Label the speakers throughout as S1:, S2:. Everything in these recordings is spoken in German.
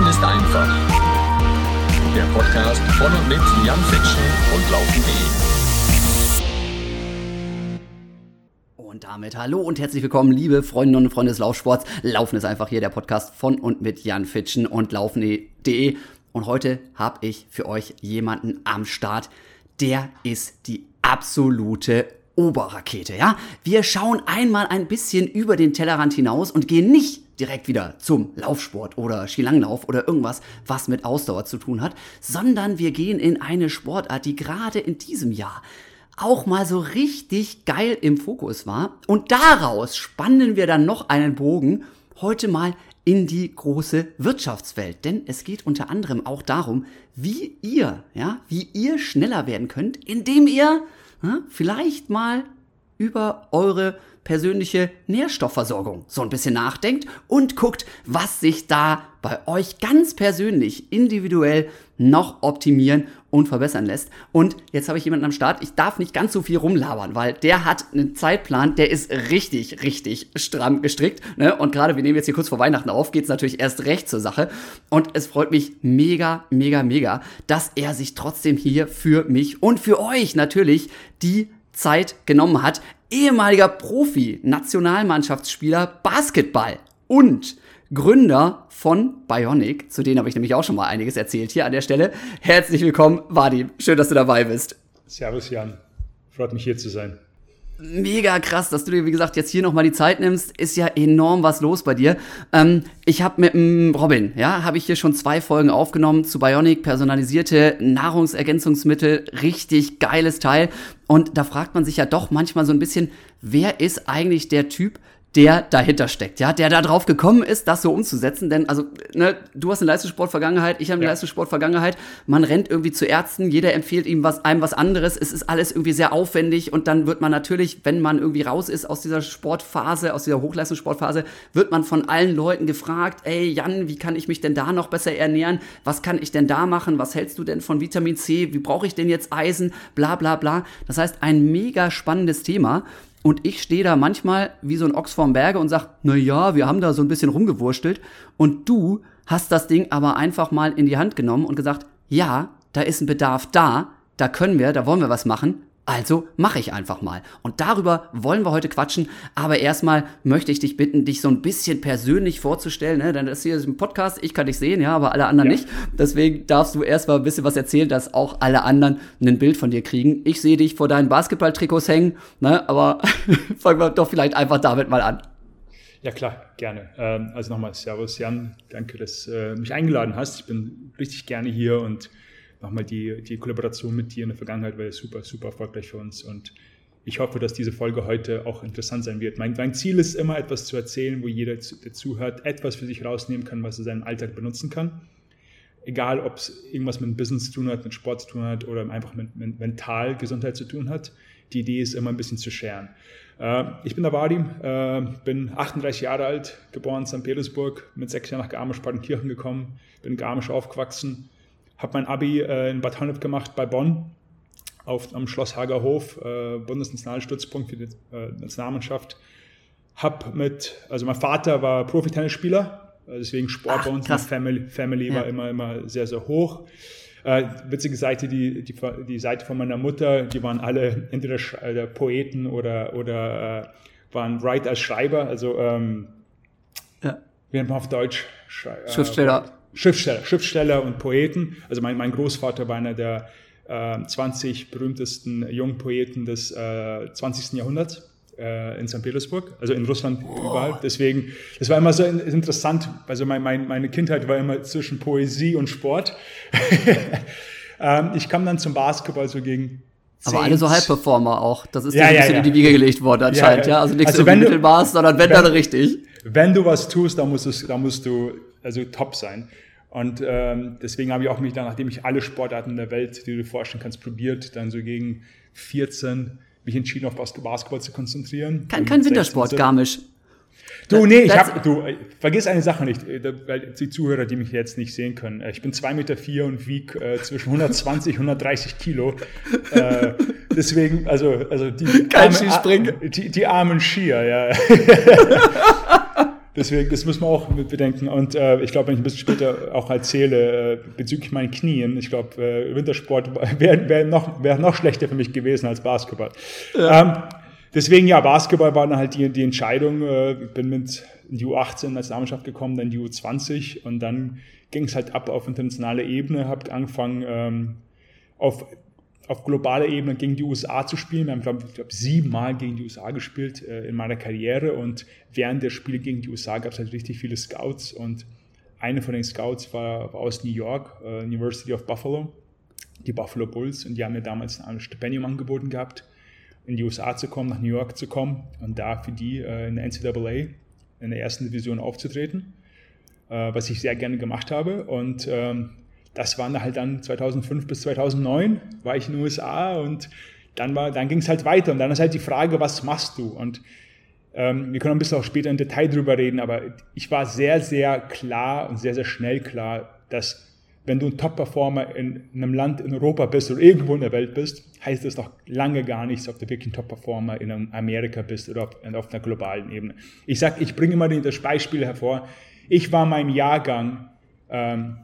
S1: Laufen ist einfach. Der Podcast von und mit Jan Fitschen und Laufen.de.
S2: Und damit hallo und herzlich willkommen, liebe Freundinnen und Freunde des Laufsports. Laufen ist einfach hier der Podcast von und mit Jan Fitschen und Laufen.de. Und heute habe ich für euch jemanden am Start, der ist die absolute Oberrakete, ja? Wir schauen einmal ein bisschen über den Tellerrand hinaus und gehen nicht direkt wieder zum Laufsport oder Skilanglauf oder irgendwas, was mit Ausdauer zu tun hat, sondern wir gehen in eine Sportart, die gerade in diesem Jahr auch mal so richtig geil im Fokus war. Und daraus spannen wir dann noch einen Bogen heute mal in die große Wirtschaftswelt. Denn es geht unter anderem auch darum, wie ihr, ja, wie ihr schneller werden könnt, indem ihr ja, vielleicht mal über eure persönliche Nährstoffversorgung so ein bisschen nachdenkt und guckt, was sich da bei euch ganz persönlich, individuell noch optimieren und verbessern lässt. Und jetzt habe ich jemanden am Start. Ich darf nicht ganz so viel rumlabern, weil der hat einen Zeitplan, der ist richtig, richtig stramm gestrickt. Ne? Und gerade wir nehmen jetzt hier kurz vor Weihnachten auf, geht es natürlich erst recht zur Sache. Und es freut mich mega, mega, mega, dass er sich trotzdem hier für mich und für euch natürlich die Zeit genommen hat ehemaliger Profi, Nationalmannschaftsspieler Basketball und Gründer von Bionic, zu denen habe ich nämlich auch schon mal einiges erzählt hier an der Stelle. Herzlich willkommen, Vadim. Schön, dass du dabei bist.
S3: Servus, Jan. Freut mich hier zu sein
S2: mega krass, dass du dir, wie gesagt, jetzt hier nochmal die Zeit nimmst. Ist ja enorm was los bei dir. Ähm, ich habe mit dem Robin, ja, habe ich hier schon zwei Folgen aufgenommen zu Bionic, personalisierte Nahrungsergänzungsmittel. Richtig geiles Teil. Und da fragt man sich ja doch manchmal so ein bisschen, wer ist eigentlich der Typ, der dahinter steckt, ja, der da drauf gekommen ist, das so umzusetzen. Denn, also, ne, du hast eine Leistungssport-Vergangenheit, ich habe eine ja. Leistungssport-Vergangenheit. Man rennt irgendwie zu Ärzten, jeder empfiehlt ihm was, einem was anderes. Es ist alles irgendwie sehr aufwendig und dann wird man natürlich, wenn man irgendwie raus ist aus dieser Sportphase, aus dieser Hochleistungssportphase, wird man von allen Leuten gefragt, ey, Jan, wie kann ich mich denn da noch besser ernähren? Was kann ich denn da machen? Was hältst du denn von Vitamin C? Wie brauche ich denn jetzt Eisen? Bla, bla, bla. Das heißt, ein mega spannendes Thema. Und ich stehe da manchmal wie so ein Ochs vorm Berge und sag, na ja, wir haben da so ein bisschen rumgewurstelt. Und du hast das Ding aber einfach mal in die Hand genommen und gesagt, ja, da ist ein Bedarf da, da können wir, da wollen wir was machen. Also mache ich einfach mal. Und darüber wollen wir heute quatschen. Aber erstmal möchte ich dich bitten, dich so ein bisschen persönlich vorzustellen. Ne? Denn das hier ist ein Podcast, ich kann dich sehen, ja, aber alle anderen ja. nicht. Deswegen darfst du erstmal ein bisschen was erzählen, dass auch alle anderen ein Bild von dir kriegen. Ich sehe dich vor deinen Basketballtrikots hängen, ne? aber fangen wir doch vielleicht einfach damit mal an.
S3: Ja klar, gerne. Ähm, also nochmal Servus Jan, danke, dass du äh, mich eingeladen hast. Ich bin richtig gerne hier und nochmal die, die Kollaboration mit dir in der Vergangenheit war super, super erfolgreich für uns und ich hoffe, dass diese Folge heute auch interessant sein wird. Mein, mein Ziel ist immer, etwas zu erzählen, wo jeder, der zuhört, etwas für sich rausnehmen kann, was er seinen Alltag benutzen kann. Egal, ob es irgendwas mit Business zu tun hat, mit Sport zu tun hat oder einfach mit, mit mental Gesundheit zu tun hat. Die Idee ist immer ein bisschen zu scheren. Äh, ich bin der Vadim, äh, bin 38 Jahre alt, geboren in St. Petersburg, mit sechs Jahren nach Garmisch-Partenkirchen gekommen, bin in Garmisch aufgewachsen, habe mein Abi äh, in Bad Honnef gemacht bei Bonn auf, am Schloss Hagerhof, äh, Bundesnationalstützpunkt für die äh, Nationalmannschaft. Hab mit, also mein Vater war Profi-Tennisspieler, äh, deswegen Sport Ach, bei uns in der Family, Family ja. war immer, immer sehr, sehr hoch. Äh, witzige Seite, die, die, die Seite von meiner Mutter, die waren alle entweder äh, Poeten oder, oder äh, waren Writer als Schreiber, also ähm, ja. wie nennt man auf Deutsch?
S2: Schriftsteller.
S3: Schriftsteller, Schriftsteller und Poeten. Also mein, mein Großvater war einer der äh, 20 berühmtesten Jungpoeten des äh, 20. Jahrhunderts äh, in St. Petersburg, also in Russland oh. überall. Deswegen, das war immer so interessant. Also mein, mein, meine Kindheit war immer zwischen Poesie und Sport. ähm, ich kam dann zum Basketball so gegen
S2: aber alle so Halbperformer auch. Das ist ja, ein bisschen ja. in die Wiege gelegt worden anscheinend, ja. ja. Also nichts also im Mittelmaß, sondern wenn, wenn dann richtig.
S3: Wenn du was tust, dann musst du, dann musst du also top sein. Und ähm, deswegen habe ich auch mich dann, nachdem ich alle Sportarten der Welt, die du dir vorstellen kannst, probiert, dann so gegen 14 mich entschieden, auf Basketball zu konzentrieren.
S2: Kein, kein Wintersport, Garmisch.
S3: Du, nee, ich hab, du, vergiss eine Sache nicht, äh, weil die Zuhörer, die mich jetzt nicht sehen können. Äh, ich bin 2,4 Meter vier und wiege äh, zwischen 120 und 130 Kilo. Äh, deswegen, also, also die,
S2: Kein armen,
S3: die, die armen Skier, ja. Deswegen, das muss man auch mit bedenken. Und äh, ich glaube, wenn ich ein bisschen später auch erzähle, äh, bezüglich meinen Knien, ich glaube, äh, Wintersport wäre wär noch, wär noch schlechter für mich gewesen als Basketball. Ja. Ähm, deswegen, ja, Basketball war dann halt die, die Entscheidung. Äh, bin mit in die U18 als Namensschaft gekommen, dann die U20 und dann ging es halt ab auf internationale Ebene, habe angefangen ähm, auf auf globaler Ebene gegen die USA zu spielen. Wir haben, glaube ich, glaub, siebenmal gegen die USA gespielt äh, in meiner Karriere. Und während der Spiele gegen die USA gab es halt richtig viele Scouts. Und eine von den Scouts war, war aus New York, äh, University of Buffalo, die Buffalo Bulls. Und die haben mir damals ein Stipendium angeboten gehabt, in die USA zu kommen, nach New York zu kommen und da für die äh, in der NCAA in der ersten Division aufzutreten, äh, was ich sehr gerne gemacht habe. Und ähm, das waren halt dann 2005 bis 2009, war ich in den USA und dann, dann ging es halt weiter. Und dann ist halt die Frage, was machst du? Und ähm, wir können ein bisschen auch später im Detail drüber reden, aber ich war sehr, sehr klar und sehr, sehr schnell klar, dass wenn du ein Top-Performer in einem Land in Europa bist oder irgendwo in der Welt bist, heißt das noch lange gar nichts, ob du wirklich ein Top-Performer in Amerika bist oder auf, auf einer globalen Ebene. Ich sag, ich bringe immer das Beispiel hervor. Ich war meinem Jahrgang ähm,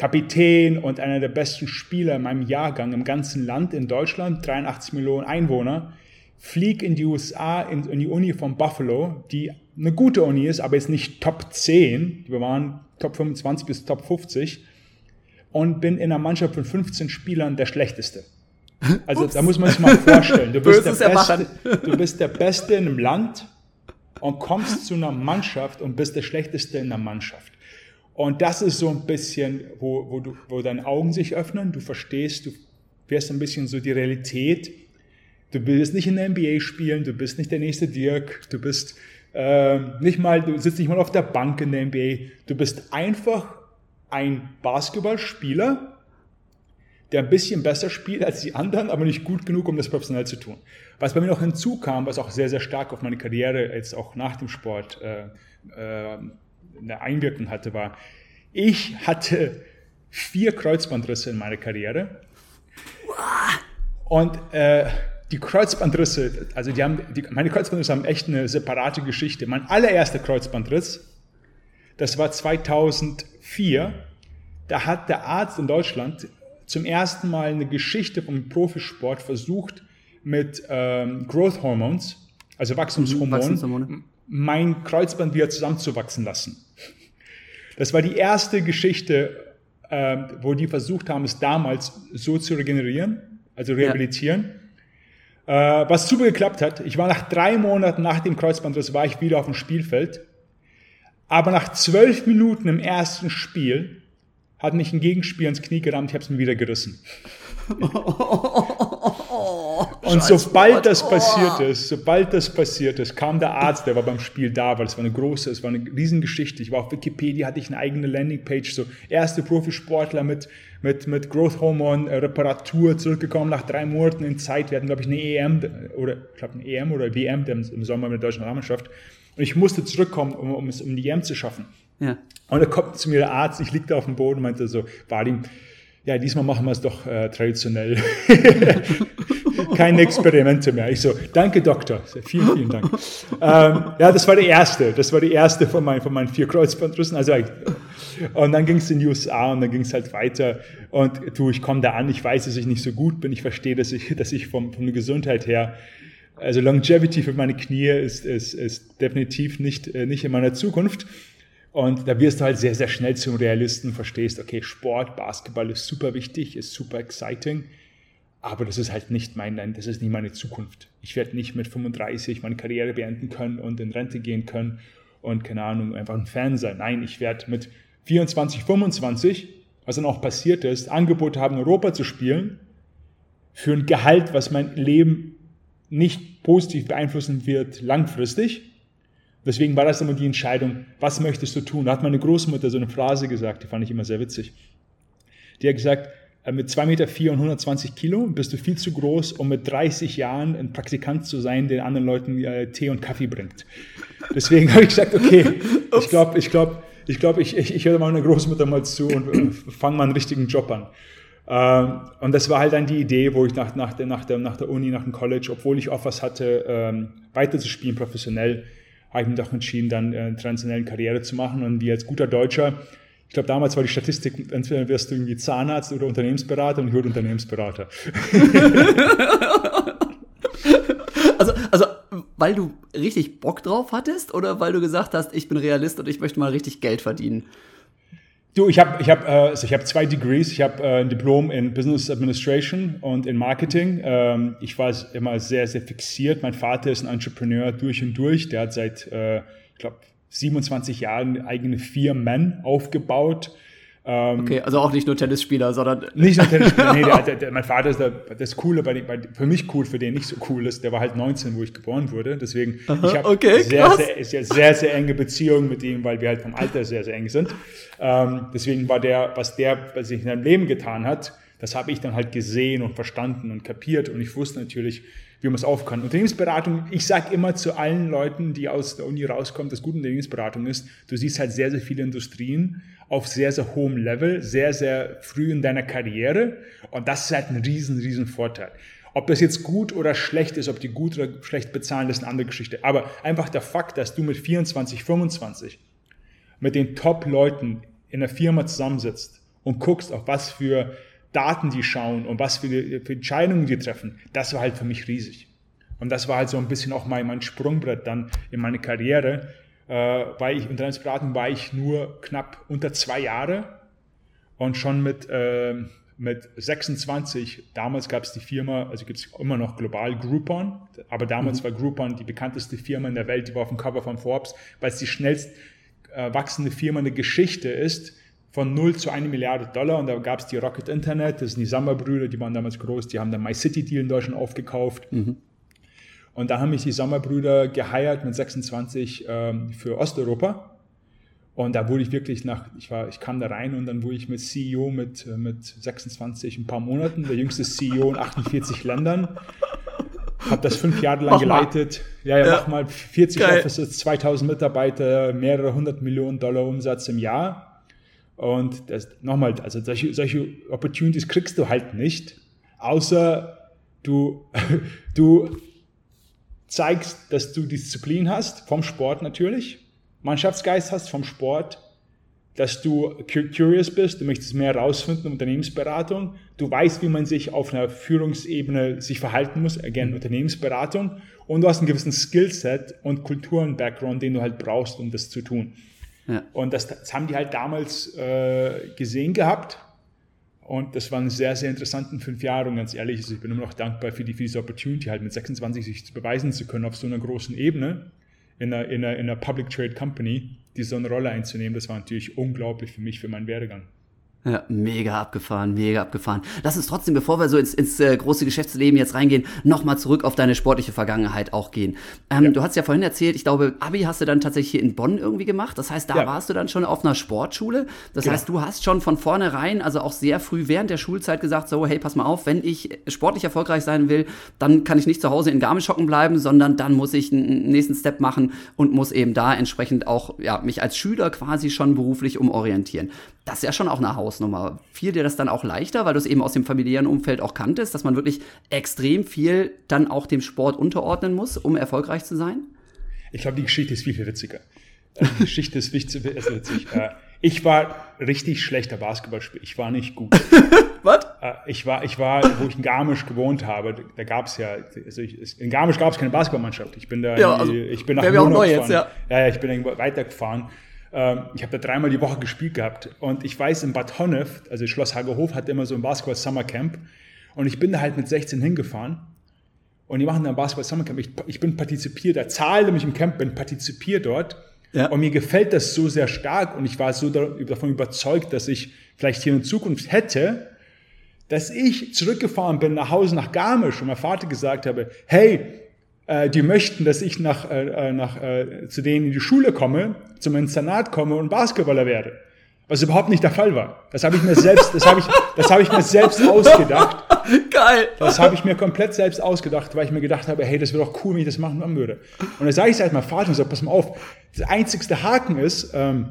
S3: Kapitän und einer der besten Spieler in meinem Jahrgang im ganzen Land in Deutschland, 83 Millionen Einwohner, flieg in die USA, in, in die Uni von Buffalo, die eine gute Uni ist, aber jetzt nicht Top 10, wir waren Top 25 bis Top 50 und bin in einer Mannschaft von 15 Spielern der Schlechteste. Also Ups. da muss man sich mal vorstellen, du bist, der Beste, du bist der Beste in einem Land und kommst zu einer Mannschaft und bist der Schlechteste in der Mannschaft. Und das ist so ein bisschen, wo, wo, du, wo deine Augen sich öffnen, du verstehst, du wirst ein bisschen so die Realität. Du willst nicht in der NBA spielen, du bist nicht der nächste Dirk, du bist äh, nicht mal, du sitzt nicht mal auf der Bank in der NBA, du bist einfach ein Basketballspieler, der ein bisschen besser spielt als die anderen, aber nicht gut genug, um das professionell zu tun. Was bei mir noch hinzukam, was auch sehr, sehr stark auf meine Karriere jetzt auch nach dem Sport äh, äh, eine Einwirkung hatte, war, ich hatte vier Kreuzbandrisse in meiner Karriere. Und äh, die Kreuzbandrisse, also die haben, die, meine Kreuzbandrisse haben echt eine separate Geschichte. Mein allererster Kreuzbandriss, das war 2004. Da hat der Arzt in Deutschland zum ersten Mal eine Geschichte vom Profisport versucht mit ähm, Growth Hormones, also Wachstumshormonen, Wachstumshormone mein Kreuzband wieder zusammenzuwachsen lassen. Das war die erste Geschichte, äh, wo die versucht haben, es damals so zu regenerieren, also rehabilitieren. Ja. Äh, was super geklappt hat. Ich war nach drei Monaten nach dem Kreuzbandriss war ich wieder auf dem Spielfeld. Aber nach zwölf Minuten im ersten Spiel hat mich ein Gegenspiel ins Knie gerammt, ich habe es mir wieder gerissen. Und sobald das passiert ist, sobald das passiert ist, kam der Arzt, der war beim Spiel da, weil es war eine große, es war eine Riesengeschichte. Ich war auf Wikipedia, hatte ich eine eigene Landingpage, so erste Profisportler mit, mit, mit Growth Hormone, Reparatur, zurückgekommen nach drei Monaten in Zeit. Wir hatten, glaube ich, eine EM, oder, ich glaube, eine EM oder WM im Sommer mit der deutschen Mannschaft. Und ich musste zurückkommen, um, um es um die EM zu schaffen. Ja. Und da kommt zu mir der Arzt, ich lieg da auf dem Boden und meinte so, Vadim, ja, diesmal machen wir es doch äh, traditionell. Keine Experimente mehr. Ich so, danke Doktor. Vielen, vielen Dank. ähm, ja, das war der erste. Das war die erste von meinen, von meinen vier Kreuzbandrissen. Also, und dann ging es in die USA und dann ging es halt weiter. Und du, ich komme da an, ich weiß, dass ich nicht so gut bin. Ich verstehe, dass ich, dass ich vom, von der Gesundheit her also Longevity für meine Knie ist, ist, ist definitiv nicht, äh, nicht in meiner Zukunft. Und da wirst du halt sehr, sehr schnell zum Realisten, verstehst, okay, Sport, Basketball ist super wichtig, ist super exciting, aber das ist halt nicht mein, das ist nicht meine Zukunft. Ich werde nicht mit 35 meine Karriere beenden können und in Rente gehen können und, keine Ahnung, einfach ein Fan sein. Nein, ich werde mit 24, 25, was dann auch passiert ist, Angebote haben, Europa zu spielen, für ein Gehalt, was mein Leben nicht positiv beeinflussen wird langfristig Deswegen war das immer die Entscheidung, was möchtest du tun? Da hat meine Großmutter so eine Phrase gesagt, die fand ich immer sehr witzig. Die hat gesagt, äh, mit 2,4 Meter vier und 120 Kilo bist du viel zu groß, um mit 30 Jahren ein Praktikant zu sein, der anderen Leuten äh, Tee und Kaffee bringt. Deswegen habe ich gesagt, okay, ich glaube, ich glaube, ich glaube, ich, ich, ich höre meiner Großmutter mal zu und äh, fange mal einen richtigen Job an. Ähm, und das war halt dann die Idee, wo ich nach, nach, der, nach, der, nach der Uni, nach dem College, obwohl ich Offers hatte, ähm, weiterzuspielen professionell, habe ich mich doch entschieden, dann äh, eine traditionelle Karriere zu machen und wie als guter Deutscher ich glaube, damals war die Statistik, entweder wirst du irgendwie Zahnarzt oder Unternehmensberater und ich wurde Unternehmensberater.
S2: also, also, weil du richtig Bock drauf hattest oder weil du gesagt hast, ich bin Realist und ich möchte mal richtig Geld verdienen?
S3: Du, ich habe ich hab, äh, also ich hab zwei Degrees. Ich habe äh, ein Diplom in Business Administration und in Marketing. Ähm, ich war immer sehr, sehr fixiert. Mein Vater ist ein Entrepreneur durch und durch. Der hat seit, äh, ich glaube, 27 Jahren eigene Firmen aufgebaut.
S2: Ähm, okay, also auch nicht nur Tennisspieler, sondern.
S3: Nicht nur Tennisspieler, nee, der, der, der, mein Vater ist der, das Coole, bei, bei, für mich cool, für den nicht so cool ist. Der war halt 19, wo ich geboren wurde. Deswegen,
S2: Aha, ich habe okay,
S3: sehr, sehr, sehr, sehr, sehr enge Beziehungen mit ihm, weil wir halt vom Alter sehr, sehr eng sind. Ähm, deswegen war der, was der bei sich in seinem Leben getan hat, das habe ich dann halt gesehen und verstanden und kapiert. Und ich wusste natürlich, wie man es aufkann. Unternehmensberatung, ich sage immer zu allen Leuten, die aus der Uni rauskommen, dass gute Unternehmensberatung ist, du siehst halt sehr, sehr viele Industrien auf sehr, sehr hohem Level, sehr, sehr früh in deiner Karriere und das ist halt ein riesen, riesen Vorteil. Ob das jetzt gut oder schlecht ist, ob die gut oder schlecht bezahlen, das ist eine andere Geschichte. Aber einfach der Fakt, dass du mit 24, 25 mit den Top-Leuten in der Firma zusammensitzt und guckst, auf was für Daten die schauen und was für, für Entscheidungen die treffen, das war halt für mich riesig. Und das war halt so ein bisschen auch mein, mein Sprungbrett dann in meine Karriere, äh, weil ich Unternehmensberatung war ich nur knapp unter zwei Jahre und schon mit, äh, mit 26, damals gab es die Firma, also gibt es immer noch global Groupon, aber damals mhm. war Groupon die bekannteste Firma in der Welt, die war auf dem Cover von Forbes, weil es die schnellst äh, wachsende Firma in der Geschichte ist von 0 zu 1 Milliarde Dollar und da gab es die Rocket Internet, das sind die Sommerbrüder, die waren damals groß, die haben dann My City Deal in Deutschland aufgekauft. Mhm. Und da haben mich die Sommerbrüder geheiert mit 26 ähm, für Osteuropa. Und da wurde ich wirklich nach, ich war, ich kam da rein und dann wurde ich mit CEO mit, äh, mit 26 ein paar Monaten, der jüngste CEO in 48 Ländern. Habe das fünf Jahre lang mach geleitet. Ja, ja, ja, mach mal 40 Geil. Offices, 2000 Mitarbeiter, mehrere hundert Millionen Dollar Umsatz im Jahr. Und das, nochmal, also solche, solche Opportunities kriegst du halt nicht, außer du, du zeigst, dass du Disziplin hast, vom Sport natürlich, Mannschaftsgeist hast vom Sport, dass du curious bist, du möchtest mehr herausfinden in Unternehmensberatung, du weißt, wie man sich auf einer Führungsebene sich verhalten muss, again, Unternehmensberatung, und du hast einen gewissen Skillset und Kulturen-Background, den du halt brauchst, um das zu tun. Und das, das, haben die halt damals äh, gesehen gehabt. Und das waren sehr, sehr interessanten fünf Jahre. Und ganz ehrlich, also ich bin immer noch dankbar für, die, für diese Opportunity, halt mit 26 sich beweisen zu können auf so einer großen Ebene in einer, in einer, in einer Public Trade Company, die so eine Rolle einzunehmen. Das war natürlich unglaublich für mich, für meinen Werdegang.
S2: Ja, mega abgefahren, mega abgefahren. Lass uns trotzdem, bevor wir so ins, ins äh, große Geschäftsleben jetzt reingehen, nochmal zurück auf deine sportliche Vergangenheit auch gehen. Ähm, ja. Du hast ja vorhin erzählt, ich glaube, Abi hast du dann tatsächlich hier in Bonn irgendwie gemacht. Das heißt, da ja. warst du dann schon auf einer Sportschule. Das genau. heißt, du hast schon von vornherein, also auch sehr früh während der Schulzeit gesagt, so, hey, pass mal auf, wenn ich sportlich erfolgreich sein will, dann kann ich nicht zu Hause in Garmisch hocken bleiben, sondern dann muss ich einen nächsten Step machen und muss eben da entsprechend auch, ja, mich als Schüler quasi schon beruflich umorientieren das ist ja schon auch eine Hausnummer. Fiel dir das dann auch leichter, weil du es eben aus dem familiären Umfeld auch kanntest, dass man wirklich extrem viel dann auch dem Sport unterordnen muss, um erfolgreich zu sein?
S3: Ich glaube, die Geschichte ist viel, viel witziger. Äh, die Geschichte ist witzig. Äh, ich war richtig schlechter Basketballspieler. Ich war nicht gut.
S2: Was?
S3: Äh, ich war, ich war, wo ich in Garmisch gewohnt habe, da gab es ja, also ich, in Garmisch gab es keine Basketballmannschaft. Ich bin da,
S2: ja, also,
S3: ich bin nach
S2: Monat auch neu jetzt, ja.
S3: ja. ich bin weitergefahren ähm, ich habe da dreimal die Woche gespielt gehabt. Und ich weiß, in Bad Honnef, also Schloss Hagerhof, hatte immer so ein Basketball Summer Camp. Und ich bin da halt mit 16 hingefahren. Und die machen da ein Basketball Summer Camp. Ich, ich bin partizipiert, da zahle nämlich im Camp, bin partizipiert dort. Ja. und mir gefällt das so sehr stark. Und ich war so davon überzeugt, dass ich vielleicht hier in Zukunft hätte, dass ich zurückgefahren bin nach Hause nach Garmisch. Und mein Vater gesagt habe, hey, die möchten, dass ich nach, äh, äh, nach, äh, zu denen in die Schule komme, zum Internat komme und Basketballer werde. Was überhaupt nicht der Fall war. Das habe ich mir selbst, das habe ich, das habe ich mir selbst ausgedacht.
S2: Geil.
S3: Das habe ich mir komplett selbst ausgedacht, weil ich mir gedacht habe, hey, das wäre doch cool, wenn ich das machen würde. Und dann sage ich es halt mal Vater und sage, pass mal auf, der einzigste Haken ist, ähm,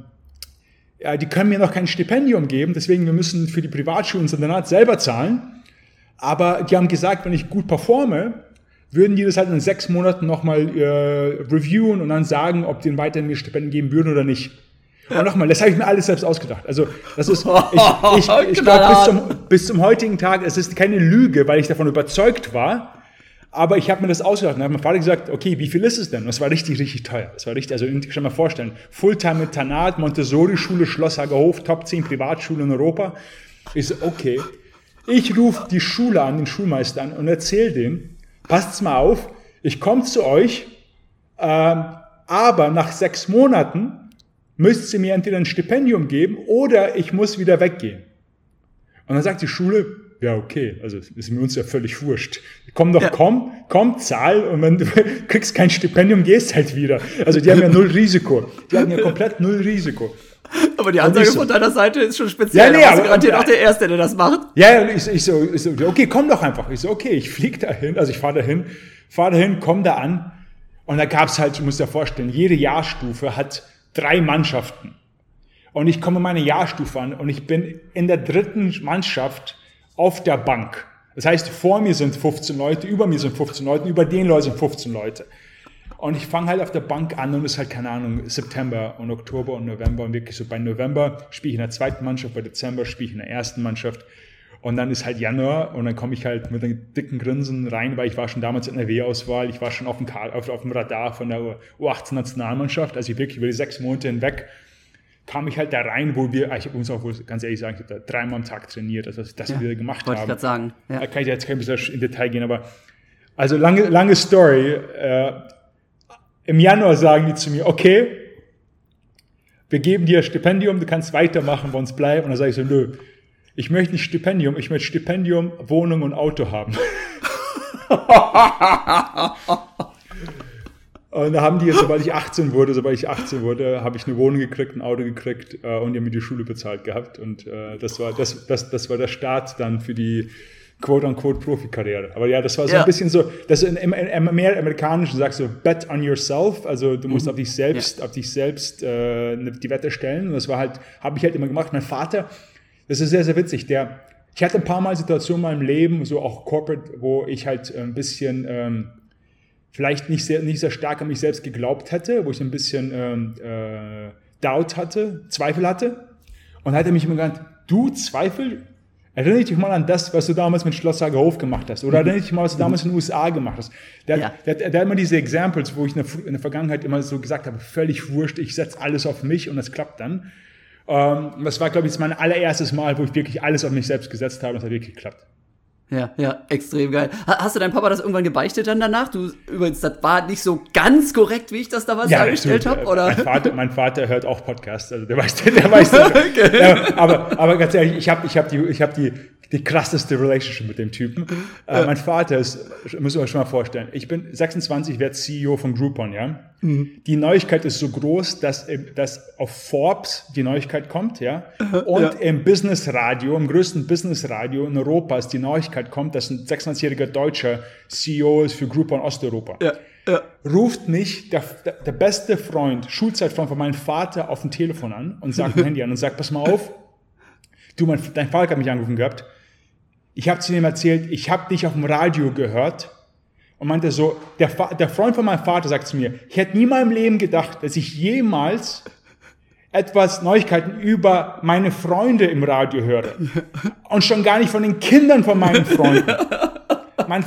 S3: ja, die können mir noch kein Stipendium geben, deswegen wir müssen für die Privatschulen ins Internat selber zahlen. Aber die haben gesagt, wenn ich gut performe, würden die das halt in sechs Monaten nochmal äh, reviewen und dann sagen, ob die weiterhin mir Stipendien geben würden oder nicht. Und nochmal, das habe ich mir alles selbst ausgedacht. Also das ist, ich, ich, ich glaube, bis zum, bis zum heutigen Tag, es ist keine Lüge, weil ich davon überzeugt war, aber ich habe mir das ausgedacht und habe meinem Vater gesagt, okay, wie viel ist es denn? Das war richtig, richtig teuer. Das war richtig, also ich kann mir vorstellen, Fulltime mit Tanat, Montessori-Schule, Schloss Hagerhof, Top 10 Privatschule in Europa. Ich so, okay. Ich rufe die Schule an, den Schulmeister an und erzähle dem, passt's mal auf, ich komme zu euch, ähm, aber nach sechs Monaten müsst ihr mir entweder ein Stipendium geben oder ich muss wieder weggehen. Und dann sagt die Schule, ja, okay, also ist mir uns ja völlig wurscht. Komm doch, ja. komm, komm, zahl und wenn du kriegst kein Stipendium, gehst halt wieder. Also die haben ja null Risiko. Die haben ja komplett null Risiko.
S2: Aber die Ansage so, von deiner Seite ist schon speziell. Ja, nee, aber garantiert auch der Erste, der das macht.
S3: Ja, ich, ich, so, ich so, okay, komm doch einfach. Ich so, okay, ich flieg dahin, also ich fahre dahin, fahre dahin, komm da an. Und da gab's halt, du musst dir vorstellen, jede Jahrstufe hat drei Mannschaften. Und ich komme meine Jahrstufe an und ich bin in der dritten Mannschaft auf der Bank. Das heißt, vor mir sind 15 Leute, über mir sind 15 Leute, über den Leuten sind 15 Leute. Und ich fange halt auf der Bank an und es ist halt, keine Ahnung, September und Oktober und November und wirklich so bei November spiele ich in der zweiten Mannschaft, bei Dezember spiele ich in der ersten Mannschaft. Und dann ist halt Januar und dann komme ich halt mit einem dicken Grinsen rein, weil ich war schon damals in der W-Auswahl, ich war schon auf dem, auf, auf dem Radar von der U18-Nationalmannschaft, also ich wirklich über die sechs Monate hinweg kam ich halt da rein, wo wir, ich muss auch ganz ehrlich sagen, ich habe da dreimal am Tag trainiert, also das, das ja, wir gemacht
S2: wollte
S3: haben.
S2: Wollte ich gerade sagen.
S3: Ja. Da kann ich jetzt kein bisschen in Detail gehen, aber also lange, lange Story. Äh, Im Januar sagen die zu mir, okay, wir geben dir Stipendium, du kannst weitermachen, bei uns bleiben. Und dann sage ich so, nö, ich möchte nicht Stipendium, ich möchte Stipendium, Wohnung und Auto haben. Und da haben die sobald ich 18 wurde, sobald ich 18 wurde, habe ich eine Wohnung gekriegt, ein Auto gekriegt äh, und die haben mir die Schule bezahlt gehabt. Und äh, das, war, das, das, das war der Start dann für die quote-unquote Profikarriere. Aber ja, das war so ja. ein bisschen so, das im, im, im mehr amerikanischen sagst du, bet on yourself, also du musst mhm. auf dich selbst, ja. auf dich selbst äh, die Wette stellen. Und das war halt, habe ich halt immer gemacht. Mein Vater, das ist sehr, sehr witzig, der, ich hatte ein paar Mal Situationen in meinem Leben, so auch corporate, wo ich halt ein bisschen ähm, vielleicht nicht sehr, nicht sehr stark an mich selbst geglaubt hätte, wo ich ein bisschen ähm, äh, Doubt hatte, Zweifel hatte. Und hat er mich immer gesagt, du Zweifel? Erinnere dich mal an das, was du damals mit Schloss Hagerhof gemacht hast. Oder erinnere dich mal, was du damals in den USA gemacht hast. Der, ja. der, der, der hat immer diese Examples, wo ich in der, in der, Vergangenheit immer so gesagt habe, völlig wurscht, ich setze alles auf mich und das klappt dann. Ähm, das war, glaube ich, mein allererstes Mal, wo ich wirklich alles auf mich selbst gesetzt habe und es hat wirklich geklappt.
S2: Ja, ja, extrem geil. Hast du deinem Papa das irgendwann gebeichtet dann danach? Du, übrigens, das war nicht so ganz korrekt, wie ich das damals ja, dargestellt habe, oder?
S3: Mein Vater, mein Vater hört auch Podcasts, also der weiß, der weiß. okay. ja, aber, aber ganz ehrlich, ich habe, ich habe die, ich habe die, die krasseste Relationship mit dem Typen. Äh, mein Vater ist, müsst ihr euch schon mal vorstellen, ich bin 26, werde CEO von Groupon, ja. Mhm. Die Neuigkeit ist so groß, dass, dass auf Forbes die Neuigkeit kommt, ja. Und ja. im Business Radio, im größten Business Radio in Europa ist die Neuigkeit kommt, dass ein 26-jähriger Deutscher CEO ist für Groupon Osteuropa. Ja. Ja. Ruft mich der, der, der beste Freund, Schulzeitfreund von meinem Vater auf dem Telefon an und sagt ein Handy an und sagt, pass mal auf, du, mein, dein Vater hat mich angerufen gehabt, ich habe zu ihm erzählt, ich habe dich auf dem Radio gehört und meinte so, der, der Freund von meinem Vater sagt zu mir, ich hätte nie in meinem Leben gedacht, dass ich jemals etwas Neuigkeiten über meine Freunde im Radio höre. Und schon gar nicht von den Kindern von meinen Freunden. Mein,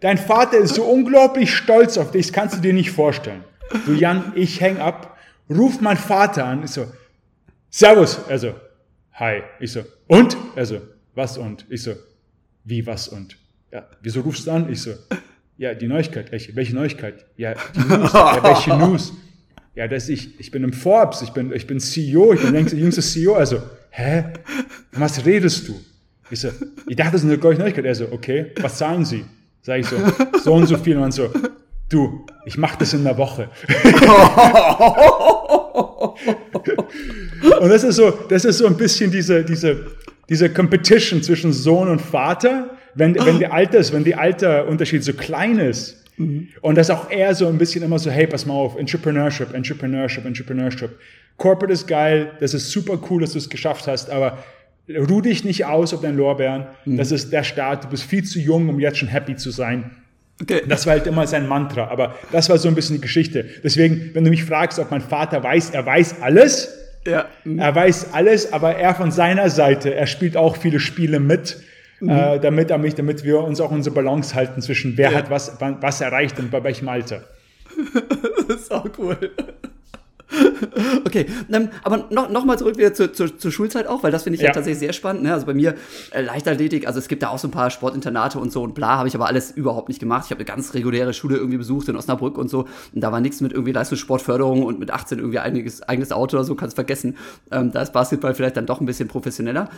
S3: dein Vater ist so unglaublich stolz auf dich, das kannst du dir nicht vorstellen. Du Jan, ich häng ab, ruf meinen Vater an, ich so, Servus, also, hi, ich so, und? Also, was und? Ich so, wie, was und? Ja, wieso rufst du an? Ich so, ja, die Neuigkeit. Welche, welche Neuigkeit? Ja, die News. ja, welche News? Ja, dass ich, ich bin im Forbes, ich bin, ich bin CEO, ich bin der jüngste CEO. Also, hä? Was redest du? Ich so, ich dachte, das ist eine Neuigkeit. Er so, okay, was zahlen Sie? Sag ich so, so und so viel. Und dann so, du, ich mache das in einer Woche. und das ist so, das ist so ein bisschen diese, diese, diese Competition zwischen Sohn und Vater, wenn, wenn der Alters, wenn der Alterunterschied so klein ist. Mhm. Und das auch eher so ein bisschen immer so, hey, pass mal auf, Entrepreneurship, Entrepreneurship, Entrepreneurship. Corporate ist geil, das ist super cool, dass du es geschafft hast, aber ruh dich nicht aus auf deinen Lorbeeren. Mhm. Das ist der Start, du bist viel zu jung, um jetzt schon happy zu sein. Okay. Das war halt immer sein Mantra, aber das war so ein bisschen die Geschichte. Deswegen, wenn du mich fragst, ob mein Vater weiß, er weiß alles. Ja. Er weiß alles, aber er von seiner Seite, er spielt auch viele Spiele mit, mhm. äh, damit, damit, damit wir uns auch unsere Balance halten zwischen wer ja. hat was, was erreicht und bei welchem Alter.
S2: das ist auch cool. Okay, ähm, aber noch, noch mal zurück wieder zur, zur, zur Schulzeit auch, weil das finde ich ja. ja. tatsächlich sehr spannend. Ne? Also bei mir äh, Leichtathletik, also es gibt da auch so ein paar Sportinternate und so und bla, habe ich aber alles überhaupt nicht gemacht. Ich habe eine ganz reguläre Schule irgendwie besucht in Osnabrück und so und da war nichts mit irgendwie Leistungssportförderung und mit 18 irgendwie einiges, eigenes Auto oder so, kannst vergessen. Ähm, da ist Basketball vielleicht dann doch ein bisschen professioneller.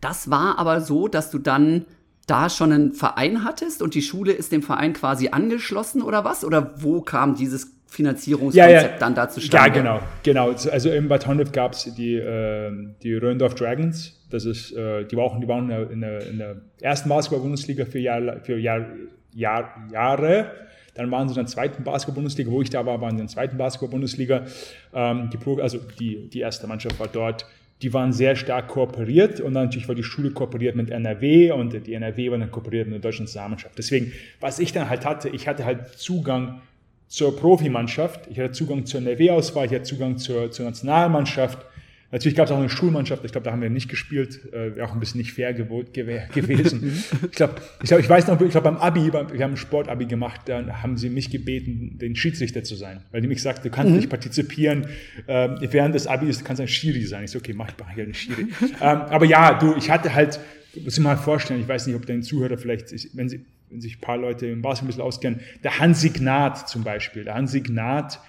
S2: Das war aber so, dass du dann da schon einen Verein hattest und die Schule ist dem Verein quasi angeschlossen oder was? Oder wo kam dieses Finanzierungskonzept ja, ja. dann dazu
S3: Ja, genau, genau. Also in Bad Honnef gab es die, äh, die Röndorf Dragons. Das ist, äh, die waren, die waren in, der, in der ersten Basketball-Bundesliga für, Jahr, für Jahr, Jahr, Jahre. Dann waren sie in der zweiten Basketball-Bundesliga, wo ich da war, waren sie in der zweiten Basketball-Bundesliga. Ähm, die Pro, also die, die erste Mannschaft war dort. Die waren sehr stark kooperiert und dann natürlich war die Schule kooperiert mit NRW und die NRW war dann kooperiert mit der deutschen Nationalmannschaft. Deswegen, was ich dann halt hatte, ich hatte halt Zugang zur Profimannschaft, ich hatte Zugang zur NRW-Auswahl, ich hatte Zugang zur, zur Nationalmannschaft. Natürlich gab es auch eine Schulmannschaft, ich glaube, da haben wir nicht gespielt, äh, wäre auch ein bisschen nicht fair gewesen. ich glaube, ich, glaub, ich weiß noch, ich glaube beim Abi, beim, wir haben ein Sportabi gemacht, dann haben sie mich gebeten, den Schiedsrichter zu sein, weil die mich sagten, du kannst mhm. nicht partizipieren, äh, während des Abis, du kannst ein Schiri sein. Ich so, okay, mach ich mal hier einen Schiri. ähm, aber ja, du, ich hatte halt, muss ich mal vorstellen, ich weiß nicht, ob dein Zuhörer vielleicht, wenn sie, wenn sich ein paar Leute im Basketball ein bisschen auskennen, der Hansi Gnad zum Beispiel. Der Hansi Gnad,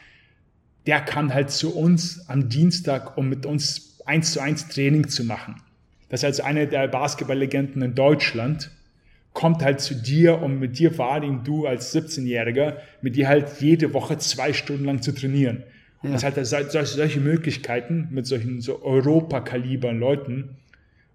S3: der kam halt zu uns am Dienstag, um mit uns eins zu eins Training zu machen. Das ist also eine der Basketballlegenden in Deutschland, kommt halt zu dir, um mit dir vor allem du als 17-Jähriger, mit dir halt jede Woche zwei Stunden lang zu trainieren. Ja. Das hat solche, solche Möglichkeiten mit solchen so Europakalibern Leuten,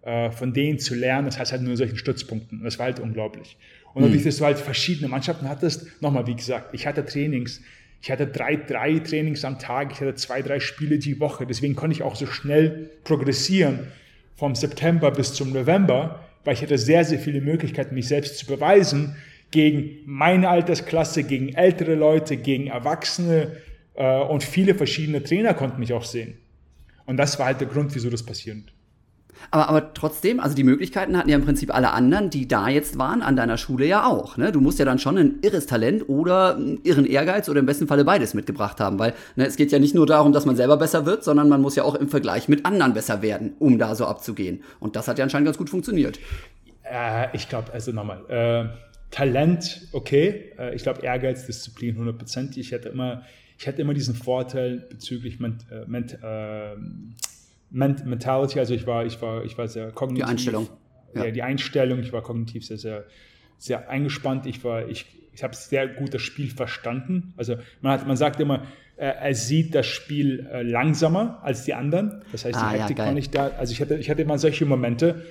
S3: äh, von denen zu lernen, das heißt halt nur solchen Stützpunkten. Das war halt unglaublich. Und dadurch, hm. dass du halt verschiedene Mannschaften hattest, nochmal, wie gesagt, ich hatte Trainings, ich hatte drei, drei Trainings am Tag, ich hatte zwei, drei Spiele die Woche. Deswegen konnte ich auch so schnell progressieren vom September bis zum November, weil ich hatte sehr, sehr viele Möglichkeiten, mich selbst zu beweisen gegen meine Altersklasse, gegen ältere Leute, gegen Erwachsene äh, und viele verschiedene Trainer konnten mich auch sehen. Und das war halt der Grund, wieso das passiert.
S2: Aber, aber trotzdem, also die Möglichkeiten hatten ja im Prinzip alle anderen, die da jetzt waren, an deiner Schule ja auch. Ne? Du musst ja dann schon ein irres Talent oder einen irren Ehrgeiz oder im besten Falle beides mitgebracht haben, weil ne, es geht ja nicht nur darum, dass man selber besser wird, sondern man muss ja auch im Vergleich mit anderen besser werden, um da so abzugehen. Und das hat ja anscheinend ganz gut funktioniert.
S3: Äh, ich glaube, also nochmal, äh, Talent, okay. Äh, ich glaube, Ehrgeiz, Disziplin, 100%. Ich hatte immer, ich hatte immer diesen Vorteil bezüglich ment, äh, ment, äh, Mentality, also ich war, ich war, ich war sehr kognitiv.
S2: Die Einstellung.
S3: Ja. ja, die Einstellung, ich war kognitiv sehr, sehr, sehr eingespannt. Ich war, ich, ich habe sehr gut das Spiel verstanden. Also man hat, man sagt immer, äh, er sieht das Spiel äh, langsamer als die anderen. Das heißt, die ah, Hektik ja, war nicht da. Also ich hatte, ich hatte immer solche Momente,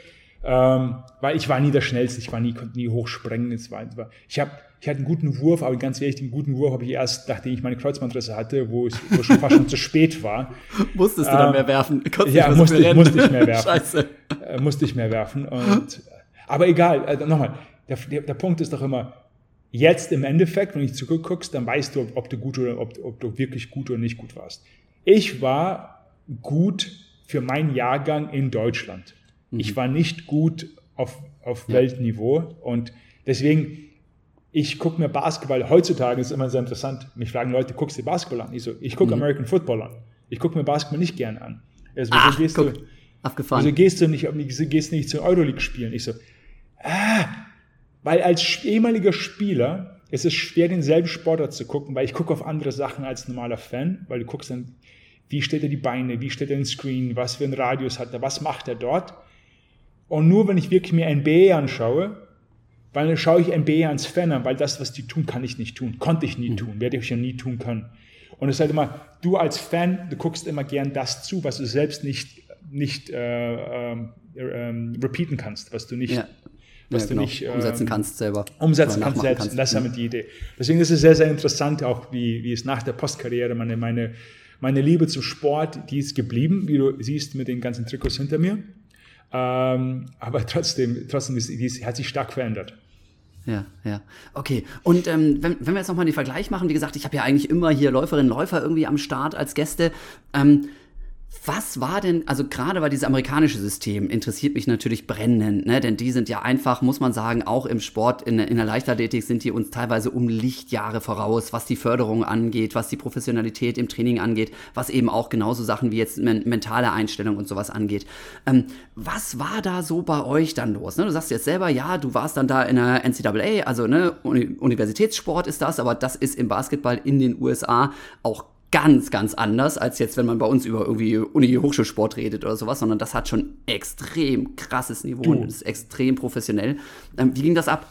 S3: ähm, weil ich war nie der Schnellste, ich war nie, konnte nie hochsprengen. Es war, ich habe ich hatte einen guten Wurf, aber ganz ehrlich, den guten Wurf habe ich erst, nachdem ich meine Kreuzbandrisse hatte, wo es wo schon fast schon zu spät war.
S2: Musstest du ähm, dann mehr werfen?
S3: Konntest ja, musste, mehr musste ich mehr werfen. Scheiße. Äh, musste ich mehr werfen. Und, aber egal, äh, nochmal, der, der, der Punkt ist doch immer, jetzt im Endeffekt, wenn du zurückguckst, dann weißt du, ob du gut oder ob, ob du wirklich gut oder nicht gut warst. Ich war gut für meinen Jahrgang in Deutschland. Mhm. Ich war nicht gut auf, auf ja. Weltniveau und deswegen ich gucke mir Basketball, heutzutage ist immer sehr interessant, mich fragen Leute, guckst du Basketball an? Ich so, ich gucke mhm. American Football an. Ich gucke mir Basketball nicht gern an. Also,
S2: Ach, gehst guck, du, abgefahren.
S3: Wieso gehst du nicht, gehst nicht zu Euroleague spielen? Ich so, ah, weil als ehemaliger Spieler ist es schwer, denselben Sportler zu gucken, weil ich gucke auf andere Sachen als normaler Fan, weil du guckst dann, wie stellt er die Beine, wie stellt er den Screen, was für einen Radius hat er, was macht er dort. Und nur wenn ich wirklich mir NBA anschaue, weil dann schaue ich NBA ans Fan an, weil das, was die tun, kann ich nicht tun. Konnte ich nie mhm. tun, werde ich ja nie tun können. Und es ist halt immer, du als Fan, du guckst immer gern das zu, was du selbst nicht, nicht äh, äh, äh, repeaten kannst, was du nicht, ja.
S2: was ja, du genau. nicht umsetzen kannst selber.
S3: Umsetzen kannst selbst. Kannst. Und das ist damit die Idee. Deswegen ist es sehr, sehr interessant, auch wie, wie es nach der Postkarriere meine, meine, meine Liebe zum Sport, die ist geblieben, wie du siehst mit den ganzen Trikots hinter mir. Ähm, aber trotzdem, trotzdem ist, die hat sich stark verändert.
S2: Ja, ja. Okay. Und ähm, wenn, wenn wir jetzt nochmal den Vergleich machen, wie gesagt, ich habe ja eigentlich immer hier Läuferinnen, Läufer irgendwie am Start als Gäste. Ähm, was war denn, also gerade weil dieses amerikanische System interessiert mich natürlich brennend, ne? denn die sind ja einfach, muss man sagen, auch im Sport, in, in der Leichtathletik sind die uns teilweise um Lichtjahre voraus, was die Förderung angeht, was die Professionalität im Training angeht, was eben auch genauso Sachen wie jetzt men mentale Einstellung und sowas angeht. Ähm, was war da so bei euch dann los? Ne? Du sagst jetzt selber, ja, du warst dann da in der NCAA, also ne, Universitätssport ist das, aber das ist im Basketball in den USA auch ganz, ganz anders, als jetzt, wenn man bei uns über irgendwie Uni-Hochschulsport redet oder sowas, sondern das hat schon extrem krasses Niveau du. und ist extrem professionell. Ähm, wie ging das ab?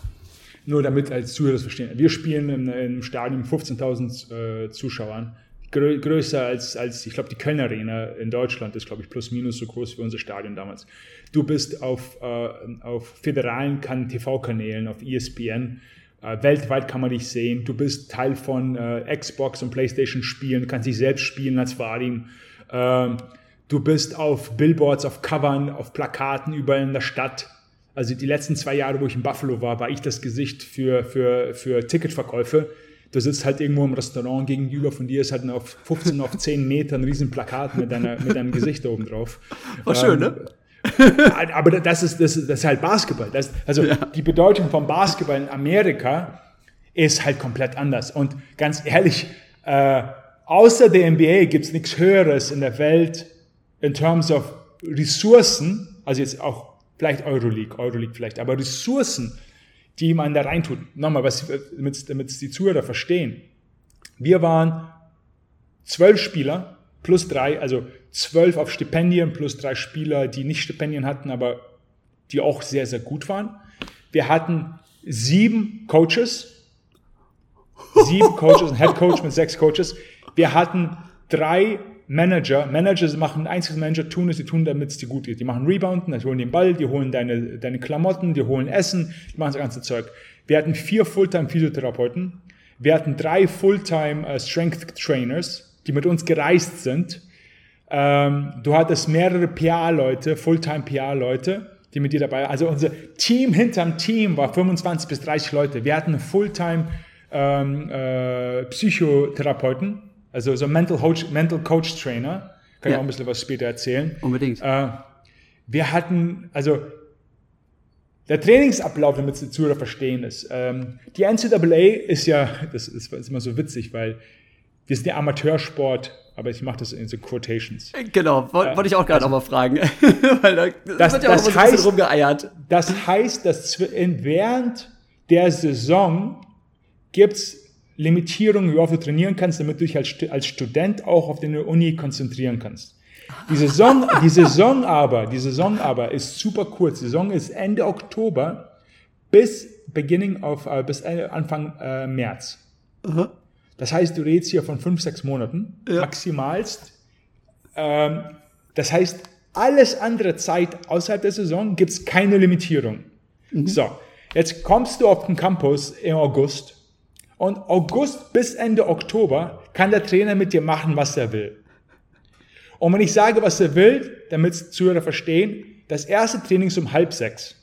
S3: Nur damit als Zuhörer das verstehen. Wir spielen im, im Stadion 15.000 äh, Zuschauern. Grö größer als, als, ich glaube, die Kölner Arena in Deutschland ist, glaube ich, plus minus so groß wie unser Stadion damals. Du bist auf, äh, auf föderalen TV-Kanälen, auf ESPN, weltweit kann man dich sehen. Du bist Teil von äh, Xbox und PlayStation Spielen, kannst dich selbst spielen als Vadim. Ähm, du bist auf Billboards, auf Covern, auf Plakaten überall in der Stadt. Also die letzten zwei Jahre, wo ich in Buffalo war, war ich das Gesicht für, für, für Ticketverkäufe. Du sitzt halt irgendwo im Restaurant gegenüber von dir, ist halt auf 15 auf 10 Metern ein riesen Plakat mit, deiner, mit deinem Gesicht oben drauf.
S2: War ähm, schön, ne?
S3: Aber das ist, das, ist, das ist halt Basketball. Das, also ja. die Bedeutung von Basketball in Amerika ist halt komplett anders. Und ganz ehrlich, äh, außer der NBA gibt es nichts Höheres in der Welt in terms of Ressourcen, also jetzt auch vielleicht Euroleague, Euroleague vielleicht, aber Ressourcen, die man da reintut. Nochmal, was, damit, damit die Zuhörer verstehen. Wir waren zwölf Spieler plus drei, also zwölf auf Stipendien plus drei Spieler, die nicht Stipendien hatten, aber die auch sehr, sehr gut waren. Wir hatten sieben Coaches, sieben Coaches, ein Head Coach mit sechs Coaches. Wir hatten drei Manager. Manager machen, ein einziges Manager tun es, die tun, damit es dir gut geht. Die machen Rebounden, die holen den Ball, die holen deine, deine Klamotten, die holen Essen, die machen das ganze Zeug. Wir hatten vier Fulltime Physiotherapeuten. Wir hatten drei Fulltime uh, Strength Trainers, die mit uns gereist sind ähm, du hattest mehrere PA-Leute, Fulltime-PA-Leute, die mit dir dabei waren. Also unser Team hinterm Team war 25 bis 30 Leute. Wir hatten Fulltime ähm, äh, Psychotherapeuten, also so Mental Coach, Mental Coach Trainer. Kann ja. ich auch ein bisschen was später erzählen.
S2: Unbedingt. Äh,
S3: wir hatten, also der Trainingsablauf, damit die Zuhörer verstehen, ist, ähm, die NCAA ist ja, das ist, das ist immer so witzig, weil wir sind der Amateursport aber ich mache das in so Quotations.
S2: Genau, wollte wollt ich auch gerade also, nochmal fragen.
S3: Weil da das, wird ja das auch heißt, ein bisschen rumgeeiert. Das heißt, dass während der Saison gibt es Limitierungen, wie oft du trainieren kannst, damit du dich als, als Student auch auf deine Uni konzentrieren kannst. Die Saison, die Saison aber, die Saison aber ist super kurz. Die Saison ist Ende Oktober bis beginning of, uh, bis Anfang uh, März. Uh -huh. Das heißt, du redest hier von fünf, sechs Monaten, ja. maximalst. Ähm, das heißt, alles andere Zeit außerhalb der Saison gibt es keine Limitierung. Mhm. So, jetzt kommst du auf den Campus im August und August bis Ende Oktober kann der Trainer mit dir machen, was er will. Und wenn ich sage, was er will, damit Zuhörer verstehen, das erste Training ist um halb sechs.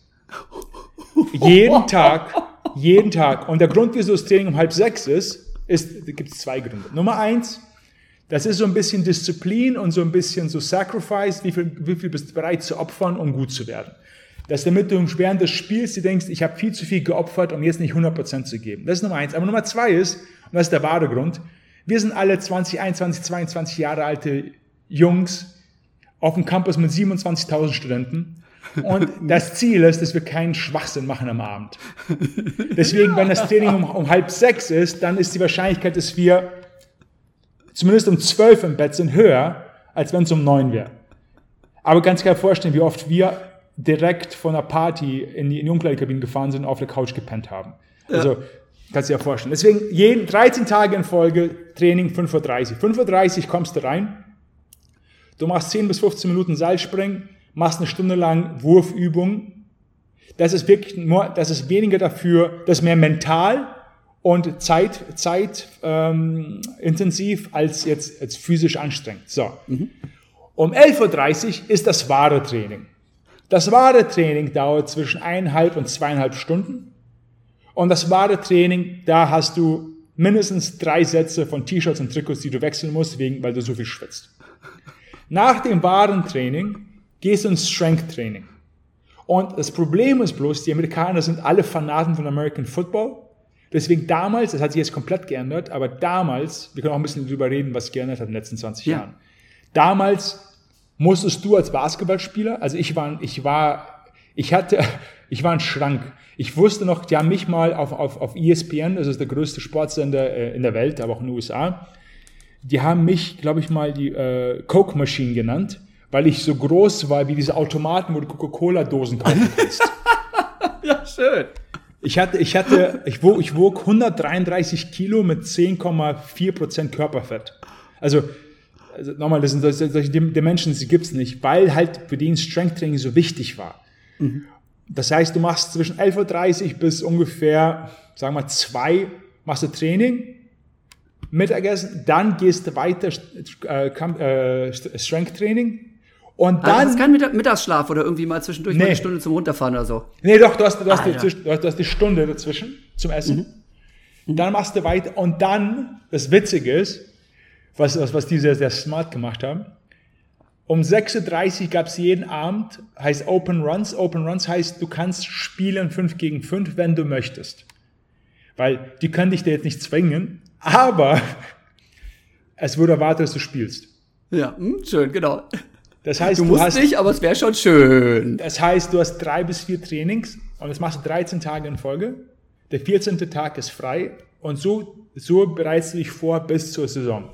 S3: jeden Tag, jeden Tag. Und der Grund, wieso das Training um halb sechs ist, gibt es zwei Gründe. Nummer eins, das ist so ein bisschen Disziplin und so ein bisschen so Sacrifice, wie viel, wie viel bist du bereit zu opfern, um gut zu werden. Dass damit du während des Spiels dir denkst, ich habe viel zu viel geopfert, um jetzt nicht 100% zu geben. Das ist Nummer eins. Aber Nummer zwei ist, und das ist der wahre Grund, wir sind alle 20, 21, 22 Jahre alte Jungs auf dem Campus mit 27.000 Studenten und das Ziel ist, dass wir keinen Schwachsinn machen am Abend. Deswegen, wenn das Training um, um halb sechs ist, dann ist die Wahrscheinlichkeit, dass wir zumindest um zwölf im Bett sind, höher, als wenn es um neun wäre. Aber ganz klar vorstellen, wie oft wir direkt von einer Party in die, in die Umkleidekabine gefahren sind und auf der Couch gepennt haben. Ja. Also, kannst du dir ja vorstellen. Deswegen jeden 13 Tage in Folge Training 5.30 Uhr. 5.30 Uhr kommst du rein. Du machst 10 bis 15 Minuten Seilspringen machst eine Stunde lang Wurfübung. Das ist wirklich nur, das ist weniger dafür, das ist mehr mental und Zeit, Zeit ähm, intensiv als jetzt als physisch anstrengend. So. Mhm. Um 11.30 Uhr ist das wahre Training. Das wahre Training dauert zwischen eineinhalb und zweieinhalb Stunden. Und das wahre Training, da hast du mindestens drei Sätze von T-Shirts und Trikots, die du wechseln musst, wegen, weil du so viel schwitzt. Nach dem wahren Training gehst du ins Strength Training. Und das Problem ist bloß, die Amerikaner sind alle Fanaten von American Football. Deswegen damals, das hat sich jetzt komplett geändert, aber damals, wir können auch ein bisschen drüber reden, was sich geändert hat in den letzten 20 ja. Jahren. Damals musstest du als Basketballspieler, also ich war, ich war, ich hatte, ich war ein Schrank. Ich wusste noch, die haben mich mal auf, auf, auf ESPN, das ist der größte Sportsender äh, in der Welt, aber auch in den USA, die haben mich, glaube ich mal, die äh, Coke Machine genannt, weil ich so groß war wie diese Automaten, wo du Coca-Cola-Dosen kaufen kannst.
S2: ja, schön.
S3: Ich hatte, ich hatte, ich wog, ich wog 133 Kilo mit 10,4 Prozent Körperfett. Also, also nochmal, das sind solche Dimensions, die gibt's nicht, weil halt für den Strength Training so wichtig war. Mhm. Das heißt, du machst zwischen 11.30 Uhr bis ungefähr, sagen wir zwei, machst du Training, Mittagessen, dann gehst du weiter äh, äh, Strength Training und dann. Also
S2: das ist kein Mittagsschlaf oder irgendwie mal zwischendurch nee. mal eine Stunde zum Runterfahren oder so.
S3: Nee, doch, du hast, du hast, ah, die, ja. du hast die Stunde dazwischen zum Essen. Mhm. Dann machst du weiter und dann, das Witzige ist, was, was, was die sehr, sehr smart gemacht haben, um 6.30 Uhr gab es jeden Abend, heißt Open Runs. Open Runs heißt, du kannst spielen 5 gegen 5, wenn du möchtest. Weil die können dich da jetzt nicht zwingen, aber es wurde erwartet, dass du spielst.
S2: Ja, hm, schön, genau.
S3: Das heißt,
S2: du, du musst hast, nicht, aber es wäre schon schön.
S3: Das heißt, du hast drei bis vier Trainings und das machst du 13 Tage in Folge. Der 14. Tag ist frei und so, so bereitest du dich vor bis zur Saison.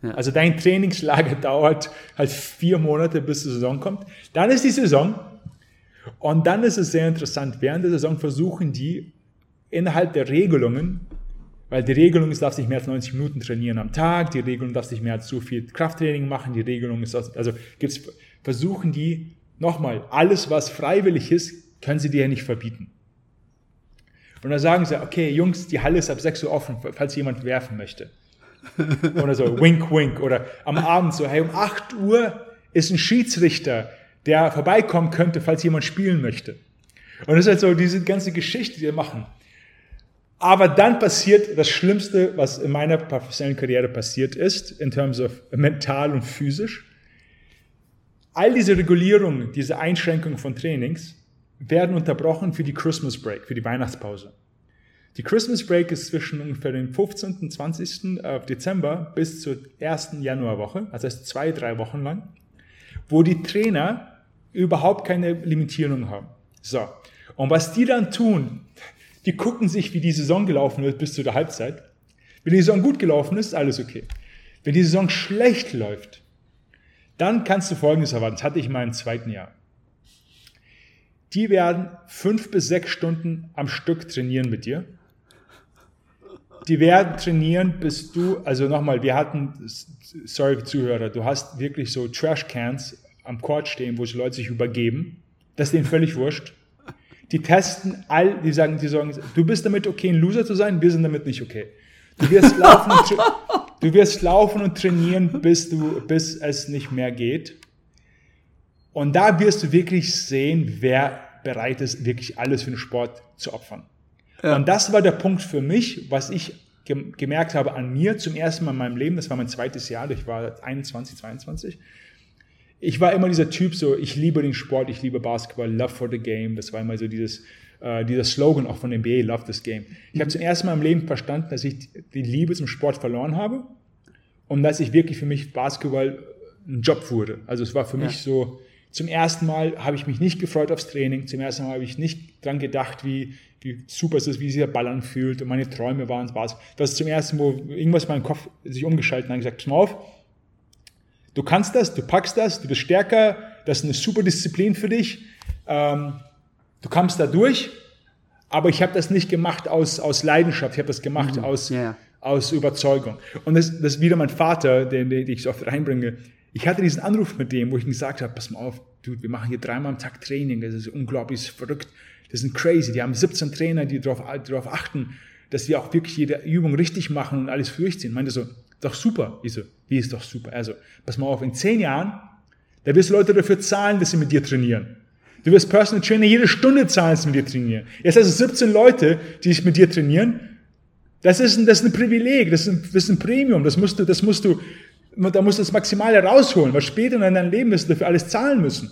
S3: Ja. Also dein Trainingslager dauert halt vier Monate, bis die Saison kommt. Dann ist die Saison und dann ist es sehr interessant. Während der Saison versuchen die innerhalb der Regelungen, weil die Regelung ist, darfst nicht mehr als 90 Minuten trainieren am Tag, die Regelung darfst nicht mehr als so viel Krafttraining machen, die Regelung ist, also gibt's, versuchen die nochmal, alles was freiwillig ist, können sie dir ja nicht verbieten. Und dann sagen sie, okay, Jungs, die Halle ist ab 6 Uhr offen, falls jemand werfen möchte. oder so, wink, wink. Oder am Abend so, hey, um 8 Uhr ist ein Schiedsrichter, der vorbeikommen könnte, falls jemand spielen möchte. Und das ist halt so diese ganze Geschichte, die wir machen. Aber dann passiert das Schlimmste, was in meiner professionellen Karriere passiert ist, in terms of mental und physisch. All diese Regulierungen, diese Einschränkungen von Trainings werden unterbrochen für die Christmas Break, für die Weihnachtspause. Die Christmas Break ist zwischen ungefähr dem 15. und 20. Dezember bis zur ersten Januarwoche, also heißt zwei, drei Wochen lang, wo die Trainer überhaupt keine Limitierung haben. So. Und was die dann tun, die gucken sich, wie die Saison gelaufen wird bis zu der Halbzeit. Wenn die Saison gut gelaufen ist, alles okay. Wenn die Saison schlecht läuft, dann kannst du Folgendes erwarten. Das hatte ich in meinem zweiten Jahr. Die werden fünf bis sechs Stunden am Stück trainieren mit dir die werden trainieren, bis du, also nochmal, wir hatten, sorry Zuhörer, du hast wirklich so Trashcans am Court stehen, wo die Leute sich übergeben. Das ist denen völlig wurscht. Die testen all, die sagen, die sagen, du bist damit okay, ein Loser zu sein, wir sind damit nicht okay. Du wirst laufen und, du wirst laufen und trainieren, bis du, bis es nicht mehr geht. Und da wirst du wirklich sehen, wer bereit ist, wirklich alles für den Sport zu opfern. Ja. Und das war der Punkt für mich, was ich gemerkt habe an mir zum ersten Mal in meinem Leben. Das war mein zweites Jahr, ich war 21, 22. Ich war immer dieser Typ, so, ich liebe den Sport, ich liebe Basketball, love for the game. Das war immer so dieses, äh, dieser Slogan auch von NBA, love this game. Ich habe zum ersten Mal im Leben verstanden, dass ich die Liebe zum Sport verloren habe und dass ich wirklich für mich Basketball ein Job wurde. Also es war für ja. mich so, zum ersten Mal habe ich mich nicht gefreut aufs Training, zum ersten Mal habe ich nicht dran gedacht, wie, wie super es ist, wie sich der Ball anfühlt und meine Träume waren Spaß. Das ist zum ersten Mal, wo irgendwas in meinem Kopf sich umgeschaltet und gesagt, pass mal auf, du kannst das, du packst das, du bist stärker, das ist eine super Disziplin für dich, ähm, du kommst da durch, aber ich habe das nicht gemacht aus, aus Leidenschaft, ich habe das gemacht mhm. aus, yeah. aus Überzeugung. Und das, das ist wieder mein Vater, den, den ich so oft reinbringe. Ich hatte diesen Anruf mit dem, wo ich ihm gesagt habe, pass mal auf, du, wir machen hier dreimal am Tag Training, das ist unglaublich verrückt. Das sind crazy. Die haben 17 Trainer, die darauf, achten, dass wir auch wirklich jede Übung richtig machen und alles durchziehen. Ich meinte so, doch super. Ich so, wie ist doch super? Also, pass mal auf, in zehn Jahren, da wirst du Leute dafür zahlen, dass sie mit dir trainieren. Du wirst Personal Trainer jede Stunde zahlen, mit dir trainieren. Jetzt hast du 17 Leute, die sich mit dir trainieren. Das ist ein, das ist ein Privileg, das ist ein, das ist ein Premium, das musst du, das musst du, da musst du das Maximale rausholen, weil später in deinem Leben wirst du dafür alles zahlen müssen.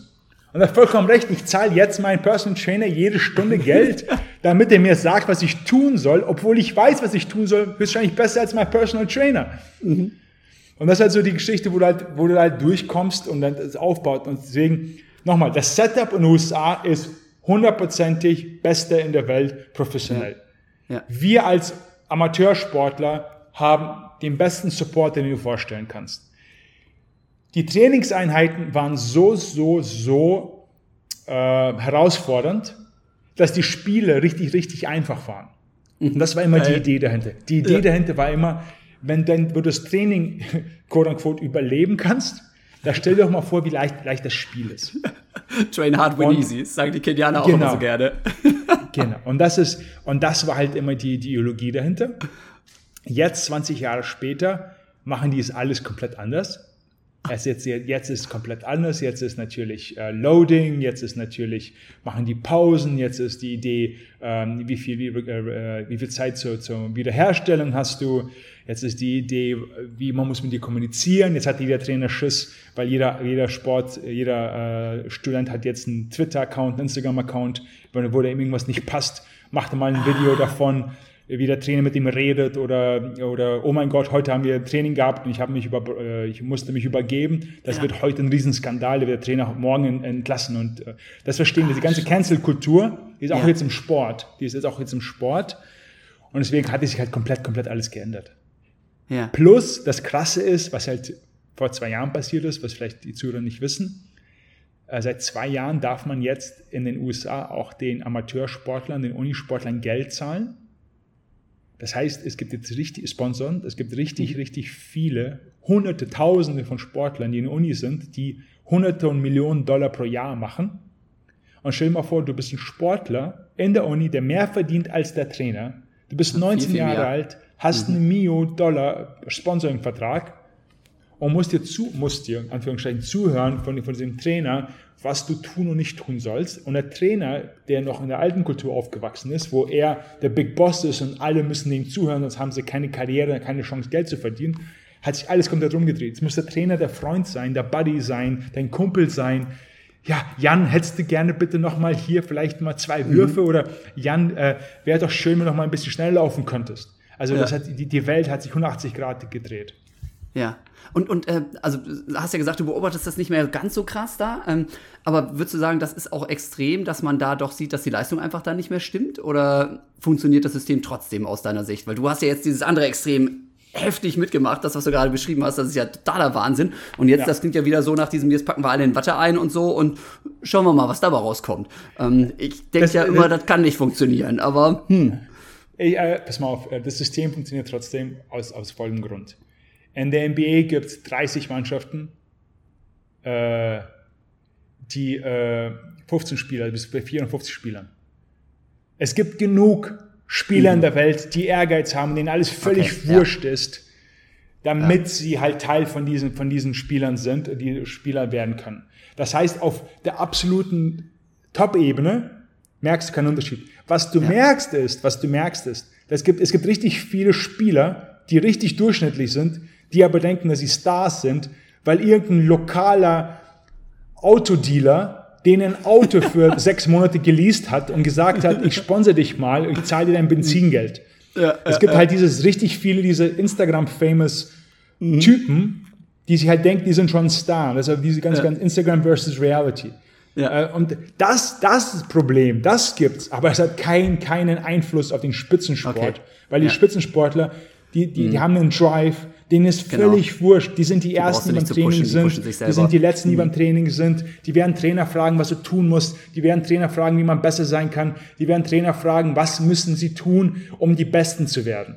S3: Und er hat vollkommen recht, ich zahle jetzt meinen Personal Trainer jede Stunde Geld, damit er mir sagt, was ich tun soll, obwohl ich weiß, was ich tun soll, wahrscheinlich besser als mein Personal Trainer. Mhm. Und das ist halt so die Geschichte, wo du halt, wo du halt durchkommst und dann das aufbaut. Und deswegen, nochmal, das Setup in den USA ist hundertprozentig beste in der Welt professionell. Ja. Ja. Wir als Amateursportler haben den besten Support, den du dir vorstellen kannst. Die Trainingseinheiten waren so, so, so äh, herausfordernd, dass die Spiele richtig, richtig einfach waren. Und das war immer die Idee dahinter. Die Idee ja. dahinter war immer, wenn dann, wo du das Training, quote unquote, überleben kannst, da stell dir doch mal vor, wie leicht, leicht das Spiel ist.
S2: Train hard, win easy, sagen die Kenianer auch genau, immer so gerne.
S3: genau. Und das ist, und das war halt immer die, die Ideologie dahinter. Jetzt, 20 Jahre später, machen die es alles komplett anders. Es jetzt, jetzt ist komplett anders. Jetzt ist natürlich äh, Loading, jetzt ist natürlich, machen die Pausen, jetzt ist die Idee, ähm, wie, viel, wie, äh, wie viel Zeit zur, zur Wiederherstellung hast du. Jetzt ist die Idee, wie man muss mit dir kommunizieren. Jetzt hat jeder Trainer Schiss, weil jeder, jeder Sport, jeder äh, Student hat jetzt einen Twitter-Account, einen Instagram-Account, wo da irgendwas nicht passt, macht mal ein Video davon wie der Trainer mit ihm redet oder, oder oh mein Gott, heute haben wir ein Training gehabt und ich, habe mich über, äh, ich musste mich übergeben. Das ja. wird heute ein Riesenskandal, der wird der Trainer morgen entlassen. Und äh, das verstehen wir. Die ganze Cancel-Kultur, die ist auch ja. jetzt im Sport. Die ist jetzt auch jetzt im Sport. Und deswegen hat sich halt komplett, komplett alles geändert. Ja. Plus, das Krasse ist, was halt vor zwei Jahren passiert ist, was vielleicht die Zuhörer nicht wissen, äh, seit zwei Jahren darf man jetzt in den USA auch den Amateursportlern, den Unisportlern Geld zahlen das heißt, es gibt jetzt richtig Sponsoren, es gibt richtig, mhm. richtig viele, hunderte, tausende von Sportlern, die in der Uni sind, die hunderte und Millionen Dollar pro Jahr machen. Und stell dir mal vor, du bist ein Sportler in der Uni, der mehr verdient als der Trainer. Du bist 19 viel, viel Jahre alt, hast mhm. einen Mio Dollar Sponsoring-Vertrag und musst dir zu, musst dir, Anführungszeichen, zuhören von, von diesem Trainer, was du tun und nicht tun sollst. Und der Trainer, der noch in der alten Kultur aufgewachsen ist, wo er der Big Boss ist und alle müssen ihm zuhören, sonst haben sie keine Karriere, keine Chance, Geld zu verdienen, hat sich alles komplett rumgedreht. Jetzt muss der Trainer der Freund sein, der Buddy sein, dein Kumpel sein. Ja, Jan, hättest du gerne bitte nochmal hier vielleicht mal zwei Würfe mhm. oder Jan, äh, wäre doch schön, wenn du noch mal ein bisschen schneller laufen könntest. Also ja. das hat, die, die Welt hat sich 180 Grad gedreht.
S2: Ja. Und, und äh, also hast ja gesagt, du beobachtest das nicht mehr ganz so krass da, ähm, aber würdest du sagen, das ist auch extrem, dass man da doch sieht, dass die Leistung einfach da nicht mehr stimmt? Oder funktioniert das System trotzdem aus deiner Sicht? Weil du hast ja jetzt dieses andere Extrem heftig mitgemacht, das, was du gerade beschrieben hast, das ist ja totaler Wahnsinn. Und jetzt, ja. das klingt ja wieder so nach diesem, jetzt packen wir alle in Watte ein und so und schauen wir mal, was dabei rauskommt. Ähm, ich denke ja immer, das kann nicht funktionieren, aber hm.
S3: Ey, äh, pass mal auf, äh, das System funktioniert trotzdem aus, aus folgendem Grund. In der NBA gibt es 30 Mannschaften, äh, die äh, 15 Spieler, bis bei 54 Spielern. Es gibt genug Spieler mhm. in der Welt, die Ehrgeiz haben, denen alles völlig okay, wurscht ja. ist, damit ja. sie halt Teil von diesen, von diesen Spielern sind, die Spieler werden können. Das heißt, auf der absoluten Top-Ebene merkst du keinen Unterschied. Was du ja. merkst ist, was du merkst ist, es gibt, es gibt richtig viele Spieler, die richtig durchschnittlich sind, die aber denken, dass sie Stars sind, weil irgendein lokaler Autodealer denen ein Auto für sechs Monate geleast hat und gesagt hat, ich sponsere dich mal, ich zahle dir dein Benzingeld. Ja, es gibt ja, halt dieses richtig viele, diese Instagram-famous mhm. Typen, die sich halt denken, die sind schon Star. Das ist diese ganz, ja. ganz Instagram versus Reality. Ja. Äh, und das, das Problem, das gibt's, aber es hat kein, keinen Einfluss auf den Spitzensport, okay. weil die Spitzensportler, die, die, mhm. die haben einen Drive, Denen ist genau. völlig wurscht. Die sind die, die Ersten, die beim Training pushen, sind. Die, die, sind die Letzten, die mhm. beim Training sind. Die werden Trainer fragen, was du tun musst. Die werden Trainer fragen, wie man besser sein kann. Die werden Trainer fragen, was müssen sie tun, um die Besten zu werden.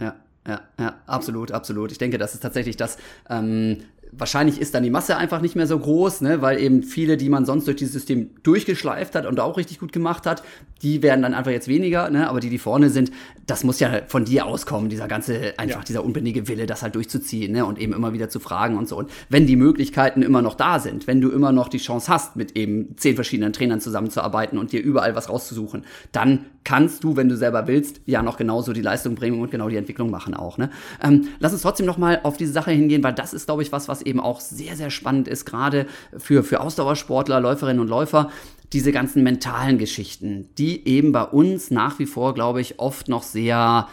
S2: Ja, ja, ja, absolut, absolut. Ich denke, das ist tatsächlich das, ähm, wahrscheinlich ist dann die Masse einfach nicht mehr so groß, ne, weil eben viele, die man sonst durch dieses System durchgeschleift hat und auch richtig gut gemacht hat, die werden dann einfach jetzt weniger, ne, aber die, die vorne sind, das muss ja von dir auskommen, dieser ganze, einfach ja. dieser unbändige Wille, das halt durchzuziehen, ne, und eben immer wieder zu fragen und so. Und wenn die Möglichkeiten immer noch da sind, wenn du immer noch die Chance hast, mit eben zehn verschiedenen Trainern zusammenzuarbeiten und dir überall was rauszusuchen, dann kannst du, wenn du selber willst, ja noch genauso die Leistung bringen und genau die Entwicklung machen auch, ne. Ähm, lass uns trotzdem noch mal auf diese Sache hingehen, weil das ist, glaube ich, was, was eben auch sehr, sehr spannend ist, gerade für, für Ausdauersportler, Läuferinnen und Läufer, diese ganzen mentalen Geschichten, die eben bei uns nach wie vor, glaube ich, oft noch sehr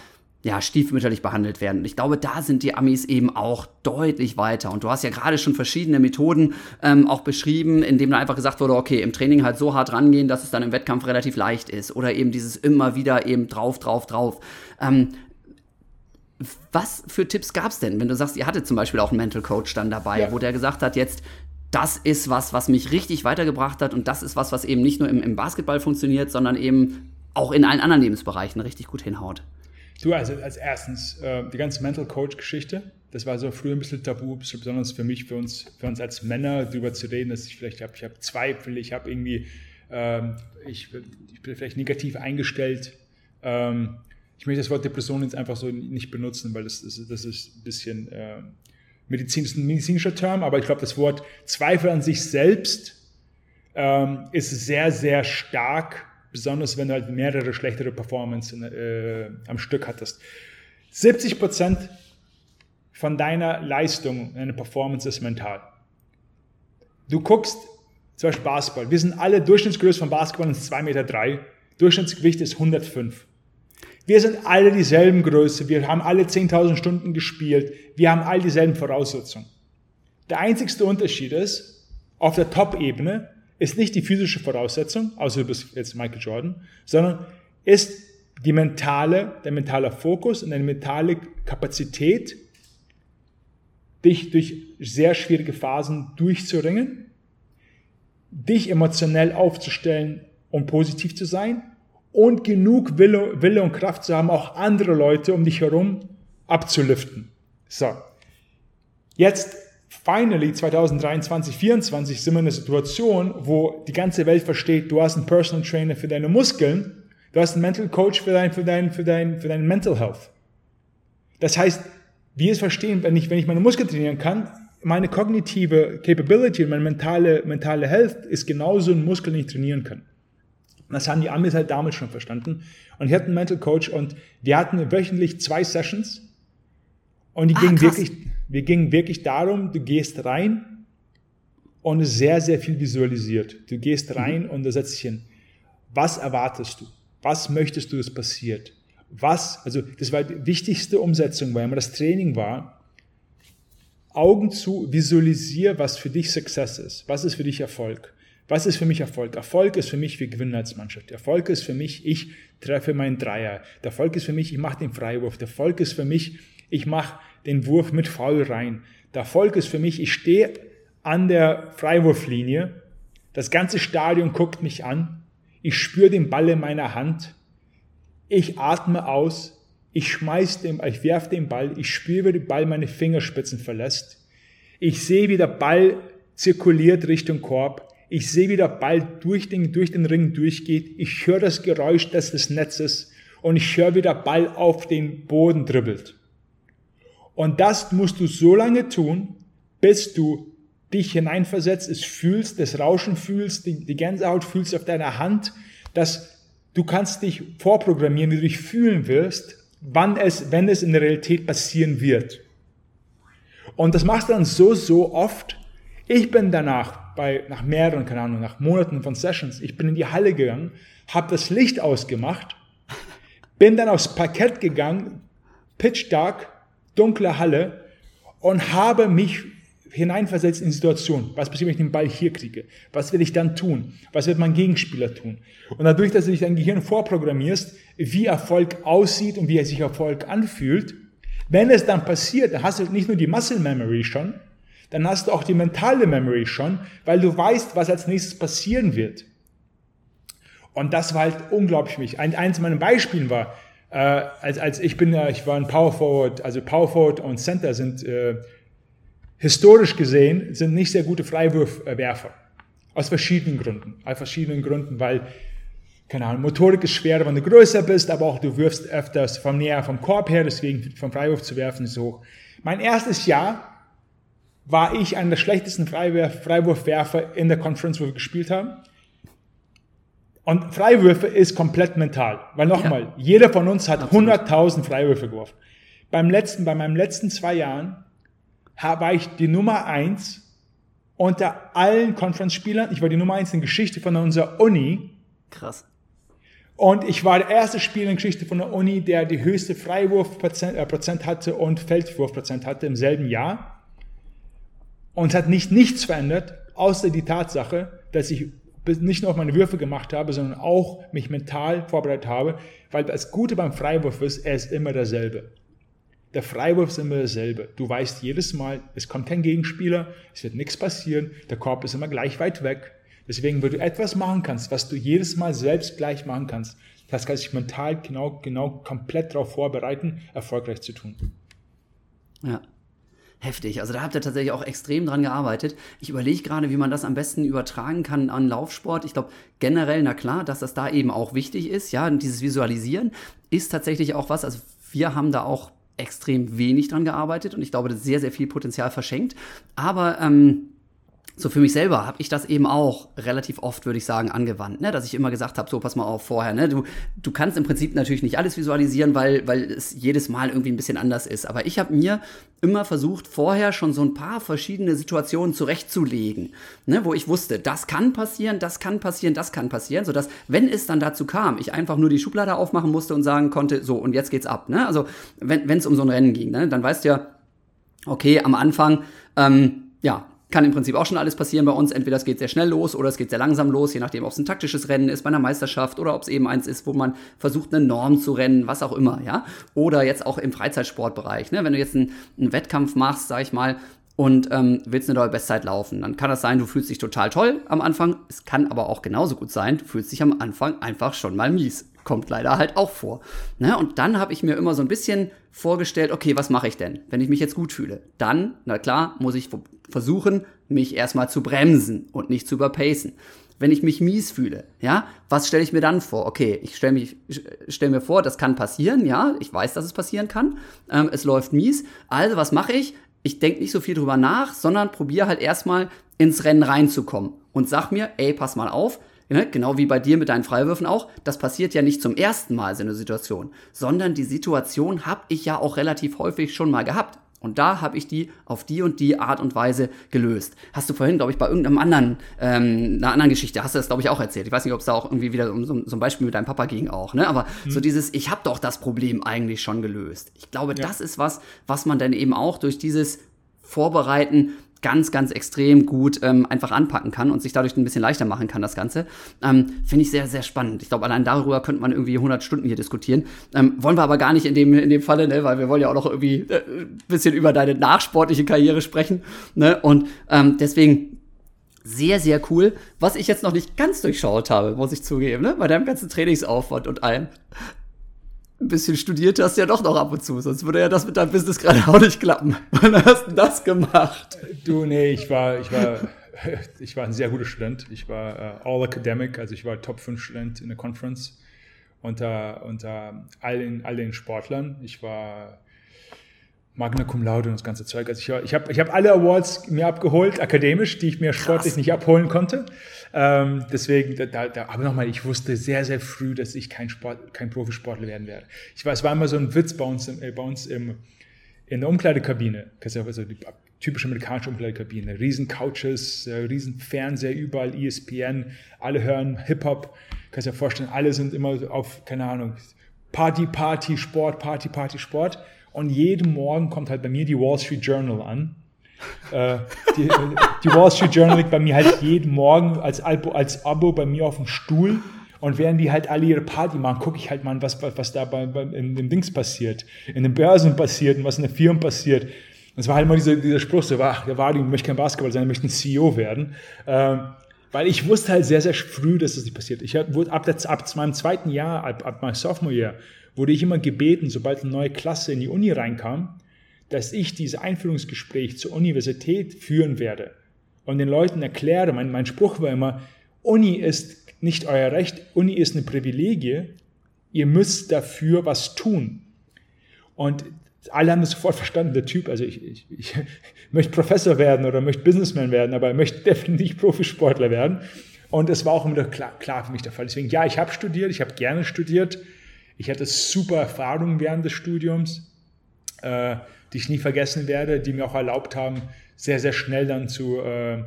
S2: ja, stiefmütterlich behandelt werden. Und ich glaube, da sind die Amis eben auch deutlich weiter. Und du hast ja gerade schon verschiedene Methoden ähm, auch beschrieben, indem da einfach gesagt wurde, okay, im Training halt so hart rangehen, dass es dann im Wettkampf relativ leicht ist. Oder eben dieses immer wieder eben drauf, drauf, drauf. Ähm, was für Tipps gab es denn, wenn du sagst, ihr hattet zum Beispiel auch einen Mental Coach dann dabei, ja. wo der gesagt hat, jetzt, das ist was, was mich richtig weitergebracht hat und das ist was, was eben nicht nur im, im Basketball funktioniert, sondern eben auch in allen anderen Lebensbereichen richtig gut hinhaut?
S3: Du, also als erstens, äh, die ganze Mental Coach-Geschichte, das war so früher ein bisschen tabu, besonders für mich, für uns, für uns als Männer, darüber zu reden, dass ich vielleicht habe, ich habe Zweifel, ich habe irgendwie, ähm, ich, ich, bin vielleicht negativ eingestellt. Ähm, ich möchte das Wort Depression jetzt einfach so nicht benutzen, weil das, das, das ist ein bisschen äh, Medizin, ist ein medizinischer Term, aber ich glaube, das Wort Zweifel an sich selbst ähm, ist sehr, sehr stark, besonders wenn du halt mehrere schlechtere Performance äh, am Stück hattest. 70 Prozent von deiner Leistung, deiner Performance ist mental. Du guckst zum Beispiel Basketball. Wir sind alle Durchschnittsgröße von Basketball ist 2,3 Meter. Drei. Durchschnittsgewicht ist 105. Wir sind alle dieselben Größe, wir haben alle 10.000 Stunden gespielt, wir haben all dieselben Voraussetzungen. Der einzigste Unterschied ist, auf der Top-Ebene ist nicht die physische Voraussetzung, außer du bist jetzt Michael Jordan, sondern ist die mentale, der mentale Fokus und eine mentale Kapazität, dich durch sehr schwierige Phasen durchzuringen, dich emotionell aufzustellen und positiv zu sein und genug Wille, Wille und Kraft zu haben, auch andere Leute um dich herum abzuliften. So. Jetzt, finally, 2023, 2024 sind wir in einer Situation, wo die ganze Welt versteht, du hast einen Personal Trainer für deine Muskeln, du hast einen Mental Coach für dein, für dein, für dein, für dein Mental Health. Das heißt, wir es verstehen, wenn ich, wenn ich meine Muskeln trainieren kann, meine kognitive Capability und meine mentale, mentale Health ist genauso ein Muskel, den ich trainieren kann. Das haben die Amis halt damals schon verstanden. Und ich hatte einen Mental Coach und wir hatten wöchentlich zwei Sessions. Und die ah, gingen wirklich, wir gingen wirklich darum, du gehst rein und sehr, sehr viel visualisiert. Du gehst mhm. rein mhm. und da setzt dich hin. Was erwartest du? Was möchtest du, dass passiert? Was, also das war die wichtigste Umsetzung, weil immer das Training war, Augen zu, visualisier, was für dich Success ist. Was ist für dich Erfolg? Was ist für mich Erfolg? Erfolg ist für mich, wir gewinnen als Mannschaft. Erfolg ist für mich, ich treffe meinen Dreier. Der Erfolg ist für mich, ich mache den Freiwurf. Der Erfolg ist für mich, ich mache den Wurf mit Foul rein. Der Erfolg ist für mich, ich stehe an der Freiwurflinie. Das ganze Stadion guckt mich an. Ich spüre den Ball in meiner Hand. Ich atme aus. Ich schmeiß den, ich werfe den Ball. Ich spüre, wie der Ball meine Fingerspitzen verlässt. Ich sehe, wie der Ball zirkuliert Richtung Korb. Ich sehe, wie der Ball durch den, durch den Ring durchgeht. Ich höre das Geräusch des Netzes und ich höre, wie der Ball auf den Boden dribbelt. Und das musst du so lange tun, bis du dich hineinversetzt, es fühlst, das Rauschen fühlst, die, die Gänsehaut fühlst auf deiner Hand, dass du kannst dich vorprogrammieren, wie du dich fühlen wirst, wann es, wenn es in der Realität passieren wird. Und das machst du dann so, so oft. Ich bin danach bei, nach mehreren, keine Ahnung, nach Monaten von Sessions, ich bin in die Halle gegangen, habe das Licht ausgemacht, bin dann aufs Parkett gegangen, pitch dark, dunkle Halle und habe mich hineinversetzt in die Situation. Was passiert, wenn ich den Ball hier kriege? Was will ich dann tun? Was wird mein Gegenspieler tun? Und dadurch, dass du dich dein Gehirn vorprogrammierst, wie Erfolg aussieht und wie er sich Erfolg anfühlt, wenn es dann passiert, dann hast du nicht nur die Muscle Memory schon, dann hast du auch die mentale Memory schon, weil du weißt, was als nächstes passieren wird. Und das war halt unglaublich für mich. Ein, eins meiner Beispielen war, äh, als, als ich bin, ja, ich war ein Power Forward, also Power Forward und Center sind äh, historisch gesehen sind nicht sehr gute Freiwurfwerfer. Aus verschiedenen Gründen. Aus verschiedenen Gründen, weil, keine Ahnung, Motorik ist schwerer, wenn du größer bist, aber auch du wirfst öfters vom näher vom Korb her, deswegen vom Freiwurf zu werfen ist hoch. Mein erstes Jahr war ich einer der schlechtesten Freiwurf, Freiwurfwerfer in der Conference, wo wir gespielt haben. Und Freiwürfe ist komplett mental. Weil nochmal, ja. jeder von uns hat 100.000 Freiwürfe geworfen. Beim letzten, bei meinen letzten zwei Jahren war ich die Nummer eins unter allen Conference-Spielern. Ich war die Nummer eins in Geschichte von unserer Uni.
S2: Krass.
S3: Und ich war der erste Spieler in Geschichte von der Uni, der die höchste Freiwurfprozent äh, hatte und Feldwurfprozent hatte im selben Jahr. Und es hat nicht nichts verändert, außer die Tatsache, dass ich nicht nur auf meine Würfe gemacht habe, sondern auch mich mental vorbereitet habe, weil das Gute beim Freiwurf ist, er ist immer derselbe. Der Freiwurf ist immer dasselbe. Du weißt jedes Mal, es kommt kein Gegenspieler, es wird nichts passieren, der Korb ist immer gleich weit weg. Deswegen, wenn du etwas machen kannst, was du jedes Mal selbst gleich machen kannst, das kannst du dich mental genau, genau komplett darauf vorbereiten, erfolgreich zu tun.
S2: Ja. Heftig. Also da habt ihr tatsächlich auch extrem dran gearbeitet. Ich überlege gerade, wie man das am besten übertragen kann an Laufsport. Ich glaube generell, na klar, dass das da eben auch wichtig ist. Ja, und dieses Visualisieren ist tatsächlich auch was. Also wir haben da auch extrem wenig dran gearbeitet und ich glaube, das sehr, sehr viel Potenzial verschenkt. Aber ähm, so für mich selber habe ich das eben auch relativ oft, würde ich sagen, angewandt, ne? dass ich immer gesagt habe, so pass mal auf vorher, ne? du, du kannst im Prinzip natürlich nicht alles visualisieren, weil, weil es jedes Mal irgendwie ein bisschen anders ist, aber ich habe mir immer versucht, vorher schon so ein paar verschiedene Situationen zurechtzulegen, ne? wo ich wusste, das kann passieren, das kann passieren, das kann passieren, sodass, wenn es dann dazu kam, ich einfach nur die Schublade aufmachen musste und sagen konnte, so und jetzt geht's ab. Ne? Also wenn es um so ein Rennen ging, ne? dann weißt du ja, okay, am Anfang, ähm, ja, kann im Prinzip auch schon alles passieren bei uns. Entweder es geht sehr schnell los oder es geht sehr langsam los, je nachdem, ob es ein taktisches Rennen ist bei einer Meisterschaft oder ob es eben eins ist, wo man versucht, eine Norm zu rennen, was auch immer, ja. Oder jetzt auch im Freizeitsportbereich. Ne? Wenn du jetzt einen, einen Wettkampf machst, sag ich mal, und ähm, willst eine neue Bestzeit laufen, dann kann das sein, du fühlst dich total toll am Anfang. Es kann aber auch genauso gut sein, du fühlst dich am Anfang einfach schon mal mies. Kommt leider halt auch vor. Ne? Und dann habe ich mir immer so ein bisschen vorgestellt, okay, was mache ich denn, wenn ich mich jetzt gut fühle? Dann, na klar, muss ich versuchen, mich erstmal zu bremsen und nicht zu überpacen. Wenn ich mich mies fühle, ja, was stelle ich mir dann vor? Okay, ich stelle mich, stell mir vor, das kann passieren, ja, ich weiß, dass es passieren kann. Ähm, es läuft mies. Also, was mache ich? Ich denke nicht so viel drüber nach, sondern probiere halt erstmal ins Rennen reinzukommen und sag mir, ey, pass mal auf, genau wie bei dir mit deinen Freiwürfen auch, das passiert ja nicht zum ersten Mal so eine Situation, sondern die Situation habe ich ja auch relativ häufig schon mal gehabt. Und da habe ich die auf die und die Art und Weise gelöst. Hast du vorhin, glaube ich, bei irgendeinem anderen, ähm, einer anderen Geschichte, hast du das, glaube ich, auch erzählt. Ich weiß nicht, ob es da auch irgendwie wieder um so, so ein Beispiel mit deinem Papa ging auch, ne? Aber mhm. so dieses, ich habe doch das Problem eigentlich schon gelöst. Ich glaube, ja. das ist was, was man dann eben auch durch dieses Vorbereiten ganz, ganz extrem gut ähm, einfach anpacken kann und sich dadurch ein bisschen leichter machen kann, das Ganze. Ähm, Finde ich sehr, sehr spannend. Ich glaube, allein darüber könnte man irgendwie 100 Stunden hier diskutieren. Ähm, wollen wir aber gar nicht in dem, in dem Falle, ne? weil wir wollen ja auch noch irgendwie äh, ein bisschen über deine nachsportliche Karriere sprechen. Ne? Und ähm, deswegen sehr, sehr cool. Was ich jetzt noch nicht ganz durchschaut habe, muss ich zugeben, ne? bei deinem ganzen Trainingsaufwand und allem ein bisschen studiert hast ja doch noch ab und zu, sonst würde ja das mit deinem Business gerade auch nicht klappen. Wann hast du das gemacht?
S3: Du, nee, ich war, ich war, ich war ein sehr guter Student. Ich war uh, All Academic, also ich war Top 5 Student in der Conference unter, unter allen, allen Sportlern. Ich war Magna Cum Laude und das ganze Zeug. Also ich, ich habe ich hab alle Awards mir abgeholt, akademisch, die ich mir sportlich Krass. nicht abholen konnte. Ähm, deswegen, da, da, aber nochmal, ich wusste sehr, sehr früh, dass ich kein, Sport, kein Profisportler werden werde. Ich war, es war immer so ein Witz bei uns, im, äh, bei uns im, in der Umkleidekabine. Also die typische amerikanische Umkleidekabine. Riesen Couches, äh, riesen Fernseher, überall ESPN, alle hören Hip-Hop. Kannst dir vorstellen, alle sind immer auf, keine Ahnung, Party, Party, Sport, Party, Party, Sport. Und jeden Morgen kommt halt bei mir die Wall Street Journal an. äh, die, die, Wall Street Journal liegt bei mir halt jeden Morgen als, Abo, als Abo bei mir auf dem Stuhl. Und während die halt alle ihre Party machen, gucke ich halt mal, was, was da bei, bei, in den Dings passiert, in den Börsen passiert und was in den Firmen passiert. Es war halt immer dieser, dieser Spruch, der war, die möchte kein Basketball sein, er möchte ein CEO werden. Ähm, weil ich wusste halt sehr, sehr früh, dass das nicht passiert. Ich wurde ab, der, ab meinem zweiten Jahr, ab, ab meinem Sophomore Jahr, wurde ich immer gebeten, sobald eine neue Klasse in die Uni reinkam, dass ich dieses Einführungsgespräch zur Universität führen werde und den Leuten erkläre, mein, mein Spruch war immer, Uni ist nicht euer Recht, Uni ist eine Privilegie, ihr müsst dafür was tun. Und alle haben das sofort verstanden, der Typ, also ich, ich, ich möchte Professor werden oder möchte Businessman werden, aber er möchte definitiv Profisportler werden. Und es war auch immer klar, klar für mich der Fall. Deswegen, ja, ich habe studiert, ich habe gerne studiert. Ich hatte super Erfahrungen während des Studiums, äh, die ich nie vergessen werde, die mir auch erlaubt haben, sehr, sehr schnell dann zu, äh,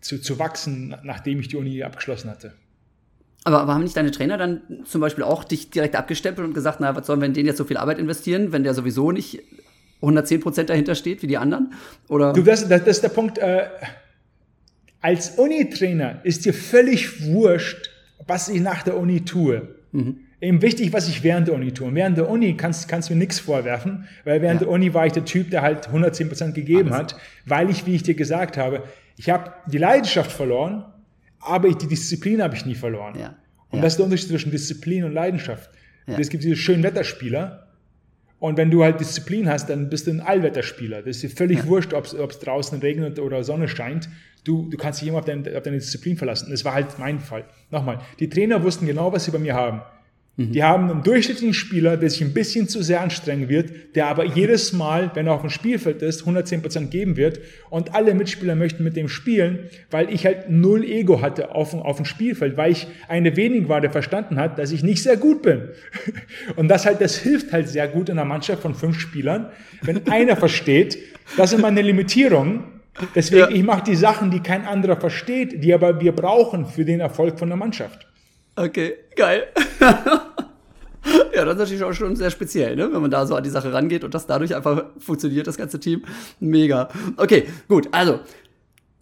S3: zu, zu wachsen, nachdem ich die Uni abgeschlossen hatte.
S2: Aber, aber haben nicht deine Trainer dann zum Beispiel auch dich direkt abgestempelt und gesagt, na, was sollen wir in den jetzt so viel Arbeit investieren, wenn der sowieso nicht 110 Prozent dahinter steht wie die anderen? Oder?
S3: Du, das, das, das ist der Punkt. Äh, als Uni-Trainer ist dir völlig wurscht, was ich nach der Uni tue. Mhm. Eben wichtig, was ich während der Uni tue. Und während der Uni kannst, kannst du mir nichts vorwerfen, weil während ja. der Uni war ich der Typ, der halt 110 Prozent gegeben Alles. hat, weil ich, wie ich dir gesagt habe, ich habe die Leidenschaft verloren, aber ich, die Disziplin habe ich nie verloren. Ja. Und ja. das ist der Unterschied zwischen Disziplin und Leidenschaft. Ja. Es gibt diese schönen Wetterspieler. Und wenn du halt Disziplin hast, dann bist du ein Allwetterspieler. Das ist dir völlig wurscht, ob es draußen regnet oder Sonne scheint. Du, du kannst dich immer auf, dein, auf deine Disziplin verlassen. Das war halt mein Fall. Nochmal, die Trainer wussten genau, was sie bei mir haben. Mhm. Die haben einen durchschnittlichen Spieler, der sich ein bisschen zu sehr anstrengen wird, der aber jedes Mal, wenn er auf dem Spielfeld ist, 110% geben wird. Und alle Mitspieler möchten mit dem spielen, weil ich halt null Ego hatte auf, auf dem Spielfeld, weil ich eine wenig war, der verstanden hat, dass ich nicht sehr gut bin. Und das halt, das hilft halt sehr gut in einer Mannschaft von fünf Spielern, wenn einer versteht, das sind meine Limitierungen. Deswegen, ja. ich mache die Sachen, die kein anderer versteht, die aber wir brauchen für den Erfolg von der Mannschaft.
S2: Okay, geil. ja, das ist natürlich auch schon sehr speziell, ne? wenn man da so an die Sache rangeht und das dadurch einfach funktioniert, das ganze Team. Mega. Okay, gut, also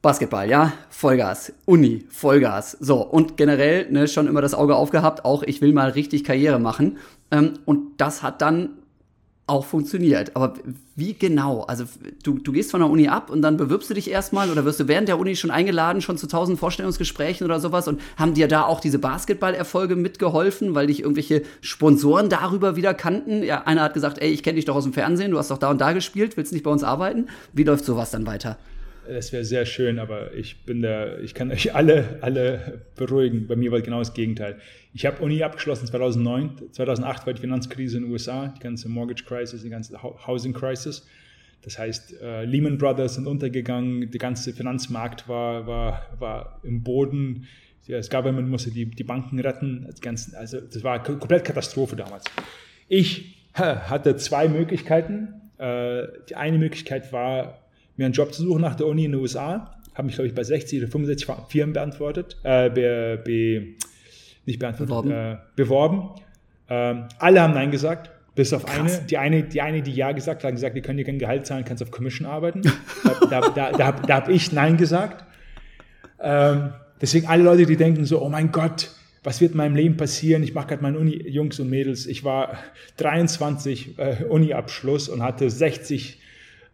S2: Basketball, ja, Vollgas, Uni, Vollgas. So, und generell ne, schon immer das Auge aufgehabt, auch ich will mal richtig Karriere machen. Ähm, und das hat dann auch funktioniert. Aber wie genau? Also du, du gehst von der Uni ab und dann bewirbst du dich erstmal oder wirst du während der Uni schon eingeladen, schon zu tausend Vorstellungsgesprächen oder sowas und haben dir da auch diese Basketballerfolge mitgeholfen, weil dich irgendwelche Sponsoren darüber wieder kannten? Ja, einer hat gesagt, ey, ich kenne dich doch aus dem Fernsehen, du hast doch da und da gespielt, willst nicht bei uns arbeiten? Wie läuft sowas dann weiter?
S3: Das wäre sehr schön, aber ich bin der, ich kann euch alle, alle beruhigen. Bei mir war genau das Gegenteil. Ich habe Uni abgeschlossen 2009, 2008 war die Finanzkrise in den USA, die ganze Mortgage Crisis, die ganze Housing Crisis. Das heißt, äh, Lehman Brothers sind untergegangen, der ganze Finanzmarkt war, war, war im Boden. Das Government musste die, die Banken retten. Das ganze, also das war komplett Katastrophe damals. Ich hatte zwei Möglichkeiten. Äh, die eine Möglichkeit war, mir einen Job zu suchen nach der Uni in den USA. Habe mich, glaube ich, bei 60 oder 65 Firmen beantwortet, äh, be, be, nicht beantwortet, beworben. Äh, beworben. Ähm, alle haben Nein gesagt, bis auf Krass. eine. Die eine, die eine, die Ja gesagt hat, gesagt, wir können dir kein Gehalt zahlen, kannst auf Commission arbeiten. da da, da, da habe hab ich Nein gesagt. Ähm, deswegen alle Leute, die denken so, oh mein Gott, was wird in meinem Leben passieren? Ich mache gerade meinen Uni, Jungs und Mädels. Ich war 23 äh, Uni-Abschluss und hatte 60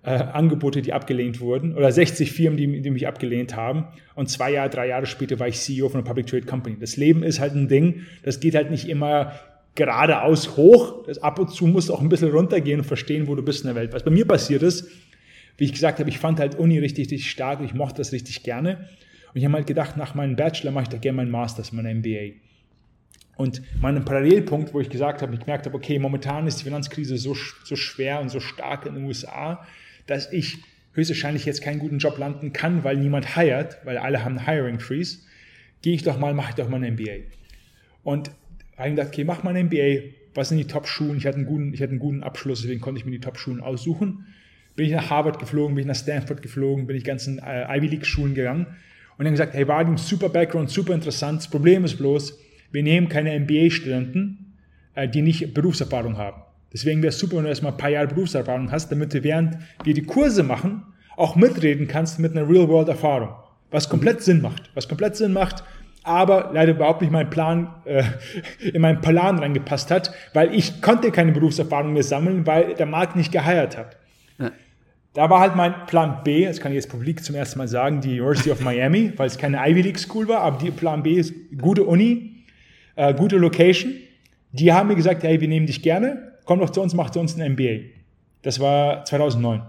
S3: äh, Angebote, die abgelehnt wurden, oder 60 Firmen, die, die, mich abgelehnt haben. Und zwei Jahre, drei Jahre später war ich CEO von einer Public Trade Company. Das Leben ist halt ein Ding, das geht halt nicht immer geradeaus hoch. Das ab und zu musst du auch ein bisschen runtergehen und verstehen, wo du bist in der Welt. Was bei mir passiert ist, wie ich gesagt habe, ich fand halt Uni richtig, richtig stark, ich mochte das richtig gerne. Und ich habe halt gedacht, nach meinem Bachelor mache ich da gerne meinen Masters, mein MBA. Und mein Parallelpunkt, wo ich gesagt habe, ich gemerkt habe, okay, momentan ist die Finanzkrise so, so schwer und so stark in den USA, dass ich höchstwahrscheinlich jetzt keinen guten Job landen kann, weil niemand hired, weil alle haben Hiring Freeze, gehe ich doch mal, mache ich doch mal ein MBA. Und habe gedacht, okay, mach mal ein MBA, was sind die Top-Schulen? Ich hatte einen guten, ich hatte einen guten Abschluss, deswegen konnte ich mir die Top-Schulen aussuchen. Bin ich nach Harvard geflogen, bin ich nach Stanford geflogen, bin ich ganzen äh, Ivy League-Schulen gegangen und dann gesagt, hey, war ein super Background, super interessant. Das Problem ist bloß, wir nehmen keine MBA-Studenten, äh, die nicht Berufserfahrung haben. Deswegen wäre es super, wenn du erstmal ein paar Jahre Berufserfahrung hast, damit du während wir die Kurse machen, auch mitreden kannst mit einer Real-World-Erfahrung. Was komplett Sinn macht. Was komplett Sinn macht, aber leider überhaupt nicht mein Plan, äh, in meinen Plan reingepasst hat, weil ich konnte keine Berufserfahrung mehr sammeln, weil der Markt nicht geheiert hat. Ja. Da war halt mein Plan B, das kann ich jetzt publik zum ersten Mal sagen, die University of Miami, weil es keine Ivy League School war, aber die Plan B ist gute Uni, äh, gute Location. Die haben mir gesagt, hey, wir nehmen dich gerne, komm doch zu uns, mach zu uns ein MBA. Das war 2009.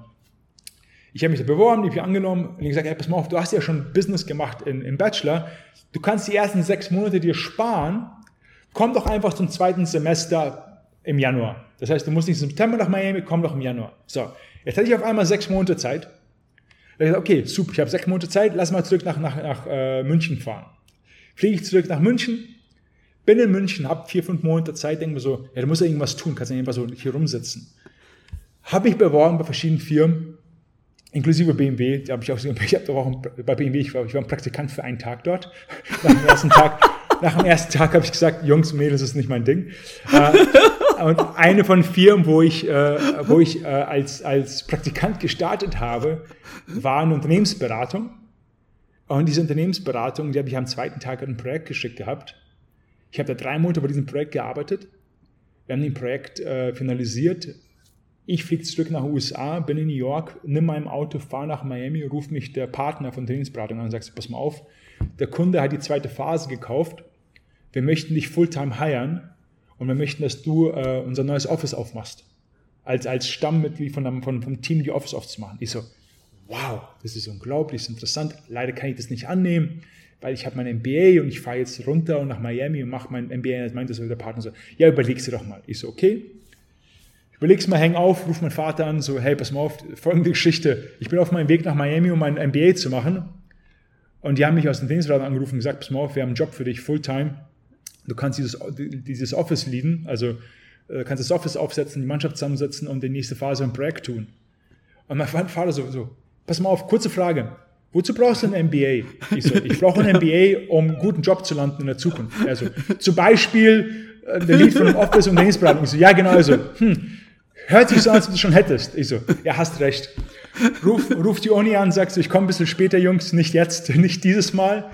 S3: Ich habe mich da beworben, die habe ich angenommen und gesagt, hey, pass mal auf, du hast ja schon Business gemacht in, im Bachelor. Du kannst die ersten sechs Monate dir sparen. Komm doch einfach zum zweiten Semester im Januar. Das heißt, du musst nicht im September nach Miami, komm doch im Januar. So, jetzt hatte ich auf einmal sechs Monate Zeit. Ich gesagt, okay, super, ich habe sechs Monate Zeit, lass mal zurück nach, nach, nach äh, München fahren. Fliege ich zurück nach München, bin in München, habe vier, fünf Monate Zeit, denke mir so, ja, du musst ja irgendwas tun, kannst ja einfach so hier rumsitzen. Habe ich beworben bei verschiedenen Firmen, inklusive BMW, da habe ich auch, ich habe auch bei BMW, ich war, ich war ein Praktikant für einen Tag dort. Nach dem ersten Tag, nach dem ersten Tag habe ich gesagt, Jungs, Mädels, das ist nicht mein Ding. Äh, und eine von Firmen, wo ich, äh, wo ich äh, als, als Praktikant gestartet habe, war eine Unternehmensberatung. Und diese Unternehmensberatung, die habe ich am zweiten Tag ein Projekt geschickt gehabt. Ich habe da drei Monate bei diesem Projekt gearbeitet. Wir haben den Projekt äh, finalisiert ich fliege zurück nach USA, bin in New York, nimm mein Auto, fahre nach Miami, ruft mich der Partner von Trainingsberatung an und sagt, pass mal auf, der Kunde hat die zweite Phase gekauft, wir möchten dich Fulltime hiren und wir möchten, dass du äh, unser neues Office aufmachst. Als, als Stammmitglied von, von, vom Team die Office aufzumachen. Ich so, wow, das ist unglaublich, das ist interessant. Leider kann ich das nicht annehmen, weil ich habe mein MBA und ich fahre jetzt runter und nach Miami und mache mein MBA. Und meinte so der Partner so, ja, überlegst du doch mal. Ich so, okay, überleg's mal, häng auf, ruf meinen Vater an, so, hey, pass mal auf, folgende Geschichte. Ich bin auf meinem Weg nach Miami, um mein MBA zu machen. Und die haben mich aus dem Dienstrat angerufen und gesagt, pass mal auf, wir haben einen Job für dich, Fulltime. Du kannst dieses, dieses Office leaden, also äh, kannst das Office aufsetzen, die Mannschaft zusammensetzen und die nächste Phase ein Projekt tun. Und mein Vater so, so, pass mal auf, kurze Frage. Wozu brauchst du ein MBA? Ich so, ich brauche ein MBA, um einen guten Job zu landen in der Zukunft. Also, zum Beispiel, äh, der Lied von dem Office und Unternehmensberatung. Ich so, ja, genau, also, hm, Hört sich so an, als ob du schon hättest. Ich so, ja, hast recht. Ruf, ruf die Uni an, sagst du, ich komme ein bisschen später, Jungs, nicht jetzt, nicht dieses Mal.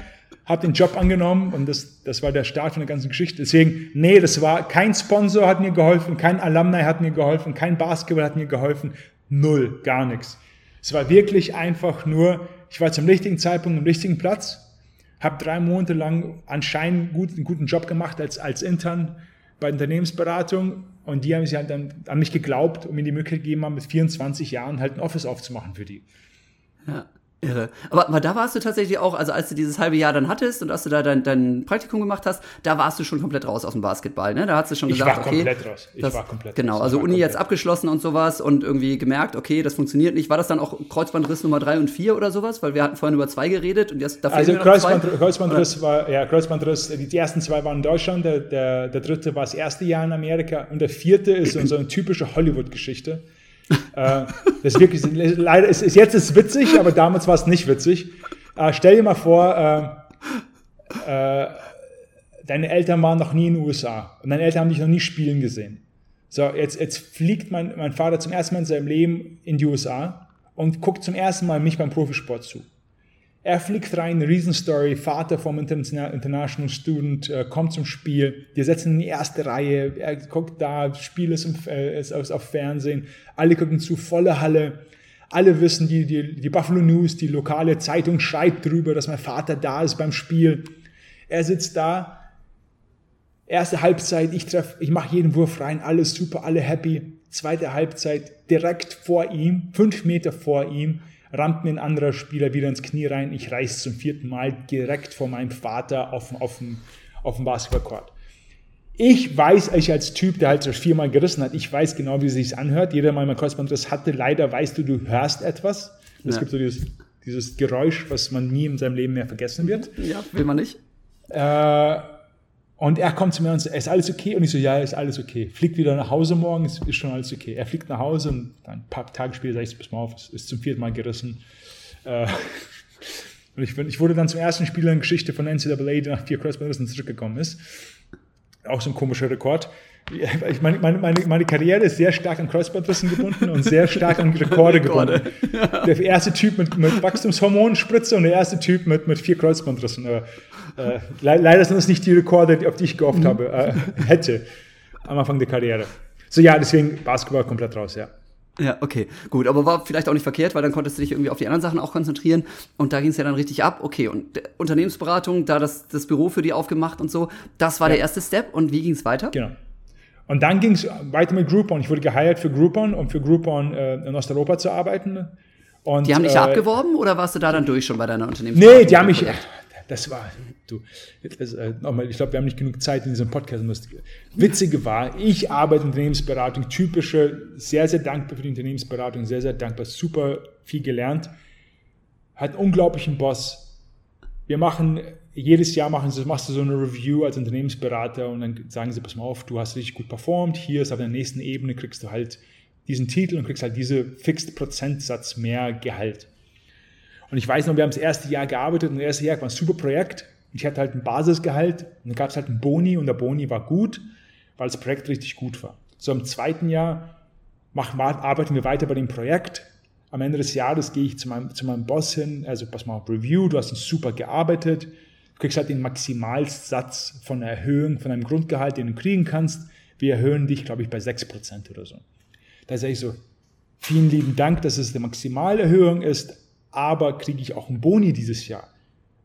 S3: Hab den Job angenommen und das, das war der Start von der ganzen Geschichte. Deswegen, nee, das war, kein Sponsor hat mir geholfen, kein Alumni hat mir geholfen, kein Basketball hat mir geholfen. Null, gar nichts. Es war wirklich einfach nur, ich war zum richtigen Zeitpunkt am richtigen Platz, habe drei Monate lang anscheinend gut, einen guten Job gemacht als, als Intern bei Unternehmensberatung und die haben sich halt dann an mich geglaubt und mir die Möglichkeit gegeben haben, mit 24 Jahren halt ein Office aufzumachen für die.
S2: Ja. Irre. Aber, aber da warst du tatsächlich auch, also als du dieses halbe Jahr dann hattest und als du da dein, dein Praktikum gemacht hast, da warst du schon komplett raus aus dem Basketball, ne? Da hast du schon gesagt, okay.
S3: Ich war komplett raus. Ich
S2: das,
S3: war komplett
S2: Genau, also Uni
S3: komplett.
S2: jetzt abgeschlossen und sowas und irgendwie gemerkt, okay, das funktioniert nicht. War das dann auch Kreuzbandriss Nummer drei und vier oder sowas? Weil wir hatten vorhin über zwei geredet und jetzt
S3: da Also Kreuzband, Kreuzbandriss war, ja, Kreuzbandriss, die, die, ersten zwei waren in Deutschland, der, der, der dritte war das erste Jahr in Amerika und der vierte ist so eine typische Hollywood-Geschichte äh, das ist wirklich, leider ist, ist jetzt ist witzig, aber damals war es nicht witzig. Äh, stell dir mal vor, äh, äh, deine Eltern waren noch nie in den USA und deine Eltern haben dich noch nie spielen gesehen. So, jetzt, jetzt fliegt mein, mein Vater zum ersten Mal in seinem Leben in die USA und guckt zum ersten Mal mich beim Profisport zu. Er fliegt rein, Riesenstory, Vater vom International Student, äh, kommt zum Spiel, wir setzen in die erste Reihe, er guckt da, Spiel ist, im, äh, ist, auf Fernsehen, alle gucken zu, volle Halle, alle wissen, die, die, die Buffalo News, die lokale Zeitung schreibt drüber, dass mein Vater da ist beim Spiel. Er sitzt da, erste Halbzeit, ich treff, ich mache jeden Wurf rein, alles super, alle happy. Zweite Halbzeit, direkt vor ihm, fünf Meter vor ihm, rammt mir ein anderer Spieler wieder ins Knie rein. Ich reiß zum vierten Mal direkt vor meinem Vater auf, auf, dem, auf dem Basketballcourt. Ich weiß, ich als Typ, der halt so viermal gerissen hat, ich weiß genau, wie es sich anhört. Jeder mal mein Kreuzbandriss hatte. Leider weißt du, du hörst etwas. Es ja. gibt so dieses, dieses Geräusch, was man nie in seinem Leben mehr vergessen wird.
S2: Ja, will man nicht.
S3: Äh, und er kommt zu mir und sagt, ist alles okay? Und ich so, ja, ist alles okay. Fliegt wieder nach Hause morgen, ist, ist schon alles okay. Er fliegt nach Hause und dann ein paar Tage später sage ich, bis mal auf, es ist zum vierten Mal gerissen. Äh, und ich, ich wurde dann zum ersten Spieler in Geschichte von NCAA, der nach vier Kreuzbandrissen zurückgekommen ist. Auch so ein komischer Rekord. Ich meine, meine, meine, Karriere ist sehr stark an Kreuzbandrissen gebunden und sehr stark an Rekorde gebunden. Der erste Typ mit, mit Wachstumshormonspritze und der erste Typ mit, mit vier Kreuzbandrissen. Äh, äh, leider sind das nicht die Rekorde, auf die ich gehofft mhm. habe, äh, hätte am Anfang der Karriere. So ja, deswegen Basketball komplett raus, ja.
S2: Ja, okay, gut, aber war vielleicht auch nicht verkehrt, weil dann konntest du dich irgendwie auf die anderen Sachen auch konzentrieren und da ging es ja dann richtig ab. Okay, und Unternehmensberatung, da das, das Büro für die aufgemacht und so, das war ja. der erste Step und wie ging es weiter?
S3: Genau. Und dann ging es weiter mit Groupon. Ich wurde geheiert für Groupon, um für Groupon äh, in Osteuropa zu arbeiten.
S2: Und, die haben dich äh, abgeworben oder warst du da dann durch schon bei deiner Unternehmen?
S3: Nee, die haben mich. Das war, du, das, äh, nochmal, ich glaube, wir haben nicht genug Zeit in diesem Podcast. Das Witzige war, ich arbeite in Unternehmensberatung, typische, sehr, sehr dankbar für die Unternehmensberatung, sehr, sehr dankbar, super viel gelernt. Hat einen unglaublichen Boss. Wir machen jedes Jahr machen sie, machst du so eine Review als Unternehmensberater und dann sagen sie, pass mal auf, du hast richtig gut performt, hier ist auf der nächsten Ebene kriegst du halt diesen Titel und kriegst halt diese Fixed Prozentsatz mehr Gehalt. Und ich weiß noch, wir haben das erste Jahr gearbeitet und das erste Jahr war ein super Projekt. Ich hatte halt ein Basisgehalt und dann gab es halt einen Boni und der Boni war gut, weil das Projekt richtig gut war. So im zweiten Jahr machen, arbeiten wir weiter bei dem Projekt. Am Ende des Jahres gehe ich zu meinem, zu meinem Boss hin, also pass mal auf Review, du hast super gearbeitet, kriegst halt den Maximalsatz von Erhöhung von einem Grundgehalt, den du kriegen kannst. Wir erhöhen dich, glaube ich, bei 6% oder so. Da sage ich so, vielen lieben Dank, dass es eine Maximalerhöhung ist, aber kriege ich auch einen Boni dieses Jahr?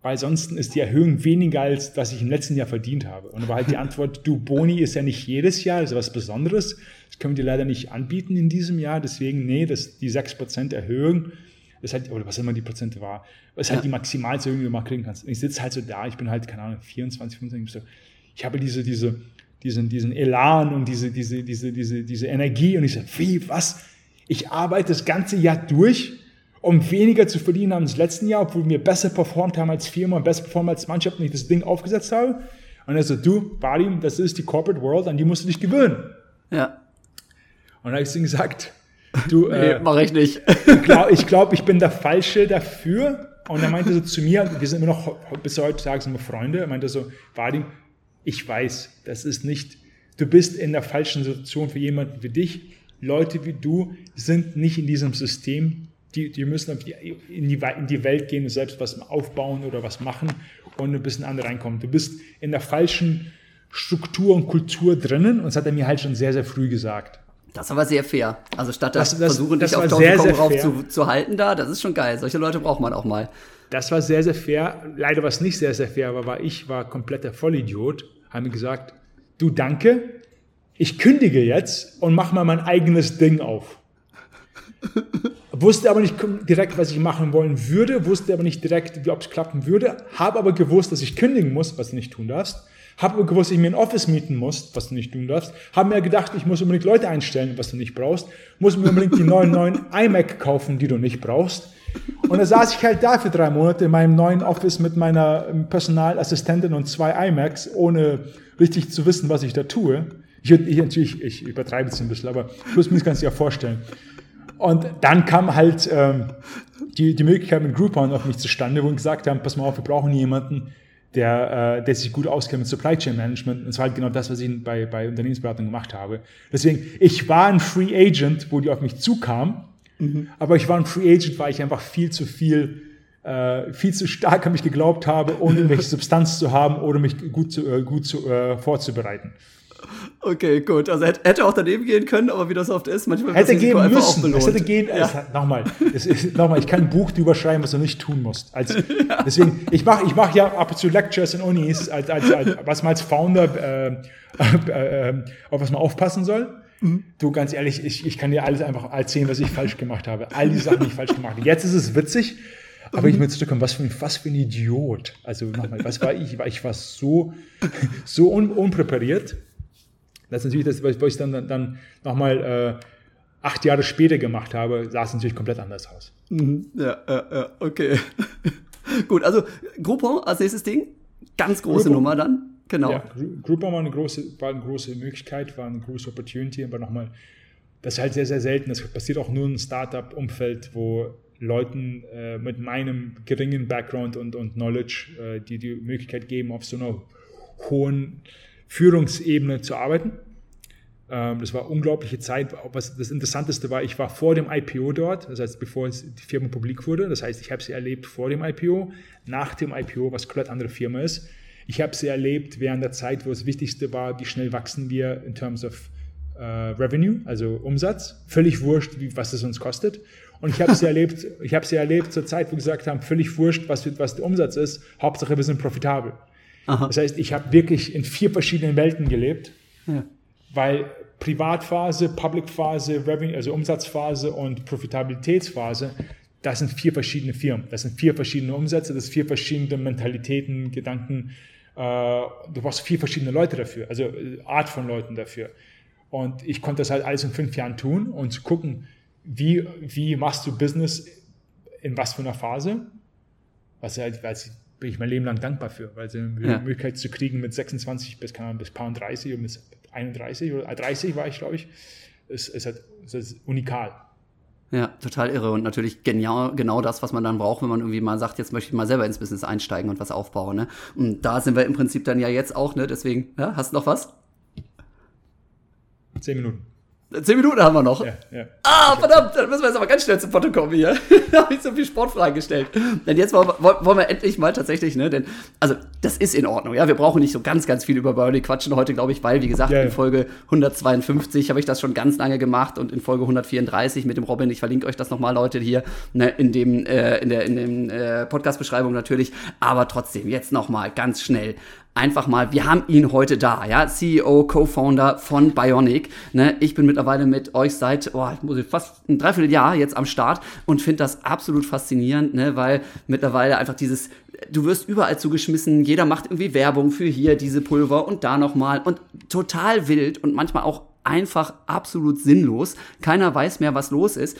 S3: Weil sonst ist die Erhöhung weniger als was ich im letzten Jahr verdient habe. Und war halt die Antwort, du, Boni ist ja nicht jedes Jahr, das ist was Besonderes. Das können wir dir leider nicht anbieten in diesem Jahr. Deswegen, nee, das, die 6% Erhöhung ist halt, oder was immer die Prozente war, ist halt ja. die maximalste Erhöhung, die du mal kriegen kannst. Und ich sitze halt so da, ich bin halt, keine Ahnung, 24, 25, so, ich habe diese, diese, diesen, diesen Elan und diese, diese, diese, diese, diese Energie und ich so, wie, was? Ich arbeite das ganze Jahr durch, um weniger zu verdienen als im letzten Jahr, obwohl wir besser performt haben als Firma und besser performt als Mannschaft und ich das Ding aufgesetzt habe. Und er so, du, Vadim, das ist die Corporate World, an die musst du dich gewöhnen.
S2: Ja.
S3: Und da habe ich ihm gesagt, Du,
S2: nee, äh, mache ich nicht.
S3: ich glaube, ich, glaub, ich bin der Falsche dafür. Und er meinte so zu mir, wir sind immer noch, bis heutzutage sind wir Freunde, er meinte so, Vadim, ich weiß, das ist nicht, du bist in der falschen Situation für jemanden wie dich. Leute wie du sind nicht in diesem System. Die, die müssen in die, in die Welt gehen und selbst was aufbauen oder was machen und ein bisschen andere reinkommen. Du bist in der falschen Struktur und Kultur drinnen und das hat er mir halt schon sehr, sehr früh gesagt.
S2: Das aber sehr fair. Also statt das, das versuchen, das dich auf sehr, sehr rauf zu, zu halten da, das ist schon geil. Solche Leute braucht man auch mal.
S3: Das war sehr, sehr fair. Leider, was nicht sehr, sehr fair war, war ich war kompletter Vollidiot. Haben mir gesagt, du danke, ich kündige jetzt und mach mal mein eigenes Ding auf. wusste aber nicht direkt, was ich machen wollen würde, wusste aber nicht direkt, ob es klappen würde, habe aber gewusst, dass ich kündigen muss, was du nicht tun darfst habe gewusst, ich mir ein Office mieten muss, was du nicht tun darfst. Habe mir gedacht, ich muss unbedingt Leute einstellen, was du nicht brauchst. Muss mir unbedingt die neuen neuen iMac kaufen, die du nicht brauchst. Und da saß ich halt da für drei Monate in meinem neuen Office mit meiner Personalassistentin und zwei iMacs, ohne richtig zu wissen, was ich da tue. Ich, ich natürlich, ich übertreibe es ein bisschen, aber plus minus kannst du dir ja vorstellen. Und dann kam halt ähm, die, die Möglichkeit mit Groupon auf mich zustande, wo wir gesagt haben, pass mal auf, wir brauchen jemanden, der, äh, der sich gut auskennt mit Supply Chain Management. Und das war halt genau das, was ich bei, bei Unternehmensberatung gemacht habe. Deswegen, ich war ein Free Agent, wo die auf mich zukam, mhm. aber ich war ein Free Agent, weil ich einfach viel zu viel, äh, viel zu stark an mich geglaubt habe, ohne irgendwelche Substanz zu haben oder mich gut, zu, äh, gut zu, äh, vorzubereiten.
S2: Okay, gut. Also hätte auch daneben gehen können, aber wie das oft ist, manchmal
S3: hätte gehen müssen. Es hätte gehen. Ja. Nochmal, nochmal. Ich kann ein Buch drüber schreiben, was du nicht tun musst. Als, ja. Deswegen, ich mache, ich mache ja ab und zu Lectures in Unis, als, als, als, was man als Founder äh, äh, äh, auf was man aufpassen soll. Mhm. Du, ganz ehrlich, ich, ich kann dir alles einfach erzählen, was ich falsch gemacht habe. All die Sachen, die ich falsch gemacht habe. Jetzt ist es witzig, aber mhm. ich mir zurückkommen, was für ein, was für ein Idiot. Also nochmal, was war ich? Ich war so, so un, unpräpariert das ist natürlich das, was ich dann, dann nochmal äh, acht Jahre später gemacht habe, sah es natürlich komplett anders aus.
S2: Mhm. Ja, ja, ja, okay. Gut, also Groupon als nächstes Ding, ganz große Groupon. Nummer dann. Genau. Ja,
S3: Groupon war eine große, war eine große Möglichkeit, war eine große Opportunity, aber nochmal, das ist halt sehr, sehr selten. Das passiert auch nur im Startup-Umfeld, wo Leuten äh, mit meinem geringen Background und, und Knowledge äh, die die Möglichkeit geben, auf so einer hohen Führungsebene zu arbeiten. Ähm, das war unglaubliche Zeit. Was das Interessanteste war, ich war vor dem IPO dort, das heißt, bevor die Firma publik wurde. Das heißt, ich habe sie erlebt vor dem IPO, nach dem IPO, was komplett andere Firma ist. Ich habe sie erlebt während der Zeit, wo das Wichtigste war, wie schnell wachsen wir in terms of uh, Revenue, also Umsatz. Völlig wurscht, wie, was es uns kostet. Und ich habe sie erlebt, ich habe sie erlebt zur Zeit, wo wir gesagt haben, völlig wurscht, was, was der Umsatz ist. Hauptsache, wir sind profitabel. Aha. Das heißt, ich habe wirklich in vier verschiedenen Welten gelebt. Ja. weil Privatphase, Public-Phase, also Umsatzphase und Profitabilitätsphase, das sind vier verschiedene Firmen, das sind vier verschiedene Umsätze, das sind vier verschiedene Mentalitäten, Gedanken. Äh, du brauchst vier verschiedene Leute dafür, also äh, Art von Leuten dafür. Und ich konnte das halt alles in fünf Jahren tun und zu gucken, wie, wie machst du Business in was für einer Phase. Was halt, weil bin ich mein Leben lang dankbar für, weil sie eine ja. Möglichkeit zu kriegen mit 26 bis, kann man, bis paar 30 und bis 31 oder 30 war ich, glaube ich, ist, ist, halt, ist unikal.
S2: Ja, total irre und natürlich genial, genau das, was man dann braucht, wenn man irgendwie mal sagt, jetzt möchte ich mal selber ins Business einsteigen und was aufbauen. Ne? Und da sind wir im Prinzip dann ja jetzt auch, ne? Deswegen, ja, hast du noch was?
S3: Zehn Minuten.
S2: Zehn Minuten haben wir noch. Ja, ja. Ah, verdammt, dann müssen wir jetzt aber ganz schnell zum Foto kommen hier. da habe ich so viel Sportfragen gestellt. Denn jetzt wollen wir, wollen wir endlich mal tatsächlich, ne, denn, also, das ist in Ordnung, ja. Wir brauchen nicht so ganz, ganz viel über Bionic quatschen heute, glaube ich, weil, wie gesagt, ja, in Folge 152 habe ich das schon ganz lange gemacht und in Folge 134 mit dem Robin, ich verlinke euch das nochmal, Leute, hier, ne, in dem, äh, in der, in dem äh, Podcast-Beschreibung natürlich. Aber trotzdem, jetzt nochmal ganz schnell einfach mal, wir haben ihn heute da, ja, CEO, Co-Founder von Bionic. Ne? Ich bin mittlerweile mit euch seit, oh, muss ich fast ein Dreivierteljahr jetzt am Start und finde das absolut faszinierend, ne? weil mittlerweile einfach dieses, du wirst überall zugeschmissen, jeder macht irgendwie Werbung für hier diese Pulver und da nochmal und total wild und manchmal auch einfach absolut sinnlos. Keiner weiß mehr, was los ist.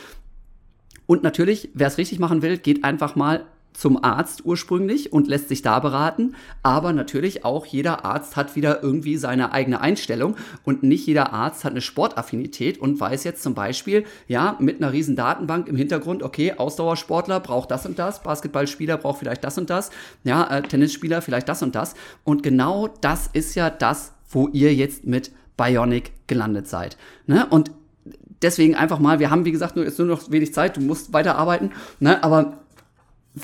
S2: Und natürlich, wer es richtig machen will, geht einfach mal zum Arzt ursprünglich und lässt sich da beraten. Aber natürlich auch jeder Arzt hat wieder irgendwie seine eigene Einstellung und nicht jeder Arzt hat eine Sportaffinität und weiß jetzt zum Beispiel, ja, mit einer riesen Datenbank im Hintergrund, okay, Ausdauersportler braucht das und das, Basketballspieler braucht vielleicht das und das, ja, äh, Tennisspieler vielleicht das und das. Und genau das ist ja das, wo ihr jetzt mit Bionic gelandet seid. Ne? Und deswegen einfach mal, wir haben wie gesagt nur, jetzt nur noch wenig Zeit, du musst weiterarbeiten, ne? aber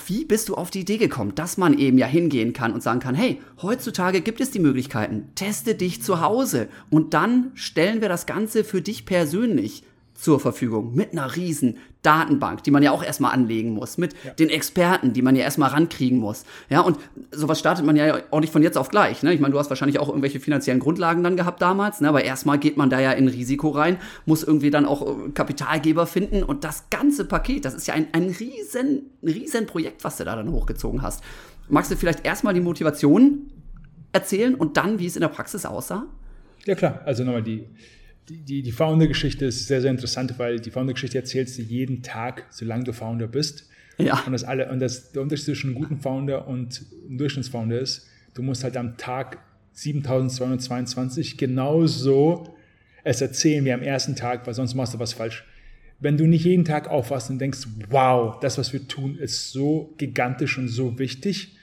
S2: wie bist du auf die Idee gekommen, dass man eben ja hingehen kann und sagen kann, hey, heutzutage gibt es die Möglichkeiten, teste dich zu Hause. Und dann stellen wir das Ganze für dich persönlich zur Verfügung mit einer riesen Datenbank, die man ja auch erstmal anlegen muss, mit ja. den Experten, die man ja erstmal rankriegen muss. Ja, und sowas startet man ja auch nicht von jetzt auf gleich. Ne? Ich meine, du hast wahrscheinlich auch irgendwelche finanziellen Grundlagen dann gehabt damals, ne? aber erstmal geht man da ja in Risiko rein, muss irgendwie dann auch äh, Kapitalgeber finden und das ganze Paket, das ist ja ein, ein riesen, riesen Projekt, was du da dann hochgezogen hast. Magst du vielleicht erstmal die Motivation erzählen und dann, wie es in der Praxis aussah?
S3: Ja klar, also nochmal die die, die, Founder-Geschichte ist sehr, sehr interessant, weil die Founder-Geschichte erzählst du jeden Tag, solange du Founder bist. Ja. Und, das alle, und das, der Unterschied zwischen einem guten Founder und einem Durchschnittsfounder ist, du musst halt am Tag 7222 genauso es erzählen wie am ersten Tag, weil sonst machst du was falsch. Wenn du nicht jeden Tag aufwachst und denkst, wow, das, was wir tun, ist so gigantisch und so wichtig,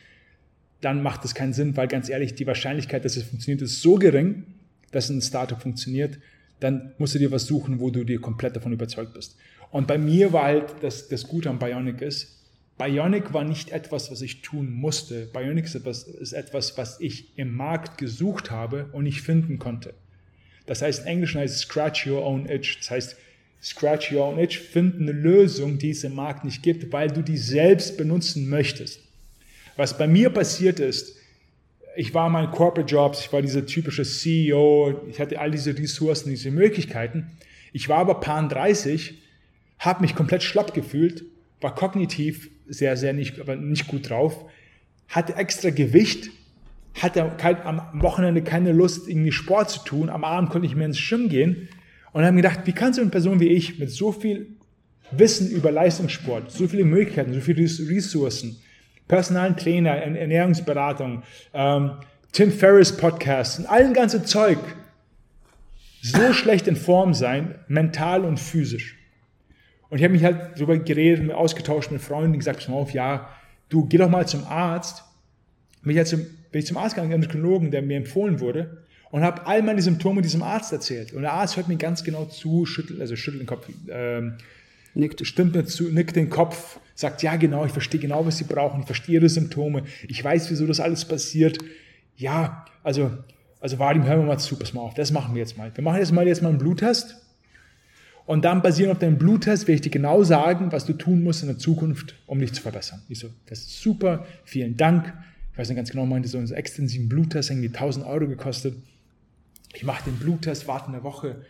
S3: dann macht es keinen Sinn, weil ganz ehrlich, die Wahrscheinlichkeit, dass es funktioniert, ist so gering, dass ein Startup funktioniert, dann musst du dir was suchen, wo du dir komplett davon überzeugt bist. Und bei mir war halt das, das Gute am Bionic ist, Bionic war nicht etwas, was ich tun musste. Bionic ist etwas, ist etwas, was ich im Markt gesucht habe und nicht finden konnte. Das heißt, in Englisch heißt es Scratch Your Own Itch. Das heißt, Scratch Your Own Itch, finden eine Lösung, die es im Markt nicht gibt, weil du die selbst benutzen möchtest. Was bei mir passiert ist, ich war mein Corporate Jobs, ich war dieser typische CEO, ich hatte all diese Ressourcen, diese Möglichkeiten. Ich war aber paar 30, habe mich komplett schlapp gefühlt, war kognitiv sehr, sehr nicht, aber nicht gut drauf, hatte extra Gewicht, hatte kein, am Wochenende keine Lust, irgendwie Sport zu tun, am Abend konnte ich mehr ins Schwimmen gehen und habe mir gedacht, wie kannst du eine Person wie ich mit so viel Wissen über Leistungssport, so viele Möglichkeiten, so viele Ressourcen, personalen Trainer, Ernährungsberatung, ähm, Tim Ferriss Podcast und allen ganzen Zeug so schlecht in Form sein, mental und physisch. Und ich habe mich halt darüber geredet, ausgetauscht mit Freunden, gesagt, pass auf, ja, du geh doch mal zum Arzt. Bin ich, halt zum, bin ich zum Arzt gegangen, den Endokrinologen, der mir empfohlen wurde, und habe all meine Symptome diesem Arzt erzählt. Und der Arzt hört mir ganz genau zu, schüttelt, also schüttelt den Kopf, ähm, nickt. stimmt mir zu, nickt den Kopf, sagt, ja genau, ich verstehe genau, was Sie brauchen, ich verstehe Ihre Symptome, ich weiß, wieso das alles passiert. Ja, also, also Vadim, hören wir mal zu, pass mal auf, das machen wir jetzt mal. Wir machen jetzt mal, jetzt mal einen Bluttest und dann basierend auf deinem Bluttest werde ich dir genau sagen, was du tun musst in der Zukunft, um dich zu verbessern. Ich so, das ist super, vielen Dank. Ich weiß nicht ganz genau, meinte so einen extensiven Bluttest, irgendwie 1000 Euro gekostet. Ich mache den Bluttest, warte eine Woche,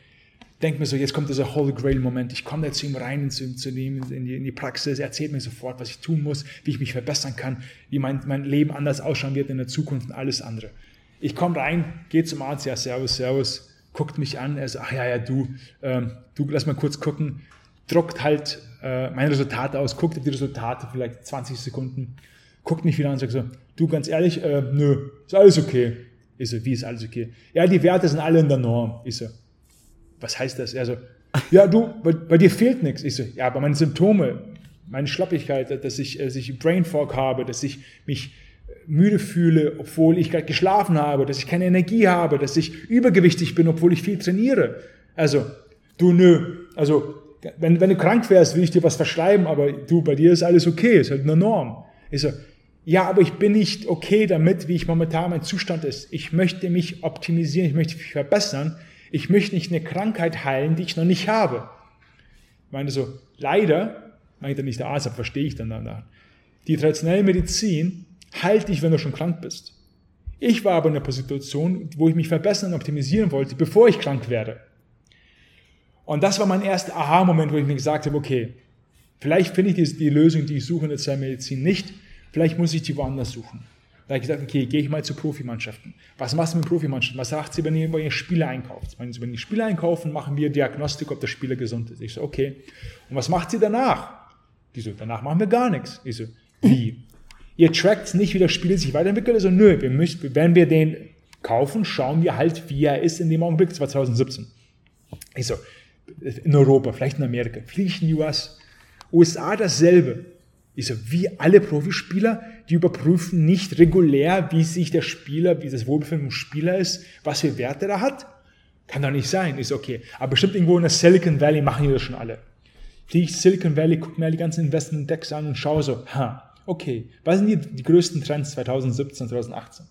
S3: denke mir so, jetzt kommt dieser Holy Grail-Moment. Ich komme da zu ihm rein, zu, zu ihm in die, in die Praxis, er erzählt mir sofort, was ich tun muss, wie ich mich verbessern kann, wie mein, mein Leben anders ausschauen wird in der Zukunft und alles andere. Ich komme rein, gehe zum Arzt, ja, servus, servus, guckt mich an, er sagt, ach ja, ja, du, ähm, du, lass mal kurz gucken, druckt halt äh, meine Resultate aus, guckt die Resultate, vielleicht 20 Sekunden, guckt mich wieder an und sagt so, du, ganz ehrlich, äh, nö, ist alles okay. Ich so, wie ist alles okay? Ja, die Werte sind alle in der Norm. Ich so, was heißt das? Er so, ja, du, bei, bei dir fehlt nichts. Ich so, ja, aber meine Symptome, meine Schlappigkeit, dass ich, dass ich Brain Fog habe, dass ich mich müde fühle, obwohl ich gerade geschlafen habe, dass ich keine Energie habe, dass ich übergewichtig bin, obwohl ich viel trainiere. Also, du, nö, also, wenn, wenn du krank wärst, will ich dir was verschreiben, aber du, bei dir ist alles okay, ist halt eine Norm. Ich so, ja, aber ich bin nicht okay damit, wie ich momentan mein Zustand ist. Ich möchte mich optimisieren, ich möchte mich verbessern. Ich möchte nicht eine Krankheit heilen, die ich noch nicht habe. Ich meine so, leider, meint er nicht der Arzt, aber verstehe ich dann danach. Die traditionelle Medizin heilt dich, wenn du schon krank bist. Ich war aber in einer Situation, wo ich mich verbessern und optimisieren wollte, bevor ich krank werde. Und das war mein erster Aha-Moment, wo ich mir gesagt habe, okay, vielleicht finde ich die, die Lösung, die ich suche in der Zahnmedizin nicht, vielleicht muss ich die woanders suchen. Da habe ich gesagt, okay, gehe ich mal zu Profimannschaften. Was machst du mit Profimannschaften? Was sagt sie, wenn ihr, wenn ihr Spieler einkauft? Wenn sie Spieler einkaufen, machen wir Diagnostik, ob der Spieler gesund ist. Ich so, okay. Und was macht sie danach? Die so, danach machen wir gar nichts. Ich so, wie? Ihr trackt nicht, wie der Spieler sich weiterentwickelt. Also, nö, wir müssen, wenn wir den kaufen, schauen wir halt, wie er ist in dem Augenblick. Das war 2017. Ich so, in Europa, vielleicht in Amerika, vielleicht in den US. USA dasselbe. Ich so, wie alle Profispieler, die überprüfen nicht regulär, wie sich der Spieler, wie das Wohlbefinden des Spieler ist, was für Werte er hat. Kann doch nicht sein. Ist okay. Aber bestimmt irgendwo in der Silicon Valley machen die das schon alle. Fliege ich Silicon Valley, gucke mir die ganzen Investment-Decks an und schaue so, ha, okay, was sind die, die größten Trends 2017, 2018?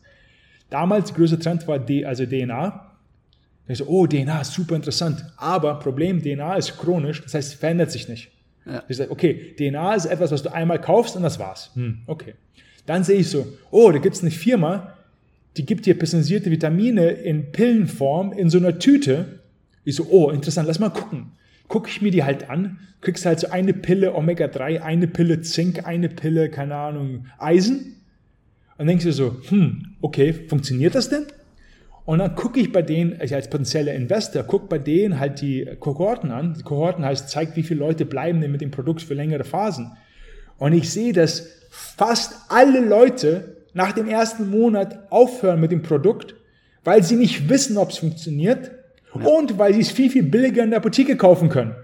S3: Damals der größte Trend war D, also DNA. Ich so, oh, DNA ist super interessant. Aber Problem, DNA ist chronisch, das heißt, es verändert sich nicht. Ja. Ich sage, okay, DNA ist etwas, was du einmal kaufst und das war's. Hm, okay. Dann sehe ich so, oh, da gibt es eine Firma, die gibt dir personalisierte Vitamine in Pillenform in so einer Tüte. Ich so, oh, interessant, lass mal gucken. Gucke ich mir die halt an, kriegst halt so eine Pille Omega-3, eine Pille Zink, eine Pille, keine Ahnung, Eisen. Und denkst du so, hm, okay, funktioniert das denn? Und dann gucke ich bei denen, ich als potenzieller Investor, gucke bei denen halt die Kohorten an. Die Kohorten heißt, zeigt, wie viele Leute bleiben denn mit dem Produkt für längere Phasen. Und ich sehe, dass fast alle Leute nach dem ersten Monat aufhören mit dem Produkt, weil sie nicht wissen, ob es funktioniert ja. und weil sie es viel, viel billiger in der Apotheke kaufen können.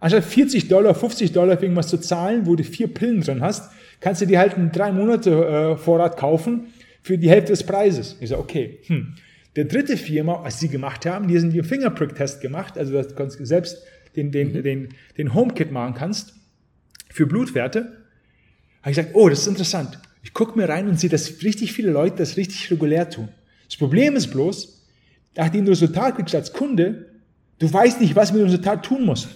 S3: Anstatt 40 Dollar, 50 Dollar für irgendwas zu zahlen, wo du vier Pillen drin hast, kannst du dir halt einen drei Monate äh, Vorrat kaufen für die Hälfte des Preises. Ich sage, okay, hm. Der dritte Firma, was sie gemacht haben, die sind den Fingerprick-Test gemacht, also dass du selbst den, den, mhm. den, den HomeKit machen kannst für Blutwerte. Habe ich gesagt, oh, das ist interessant. Ich gucke mir rein und sehe, dass richtig viele Leute das richtig regulär tun. Das Problem ist bloß, nachdem du Resultat kriegst als Kunde, du weißt nicht, was du mit dem Resultat tun musst.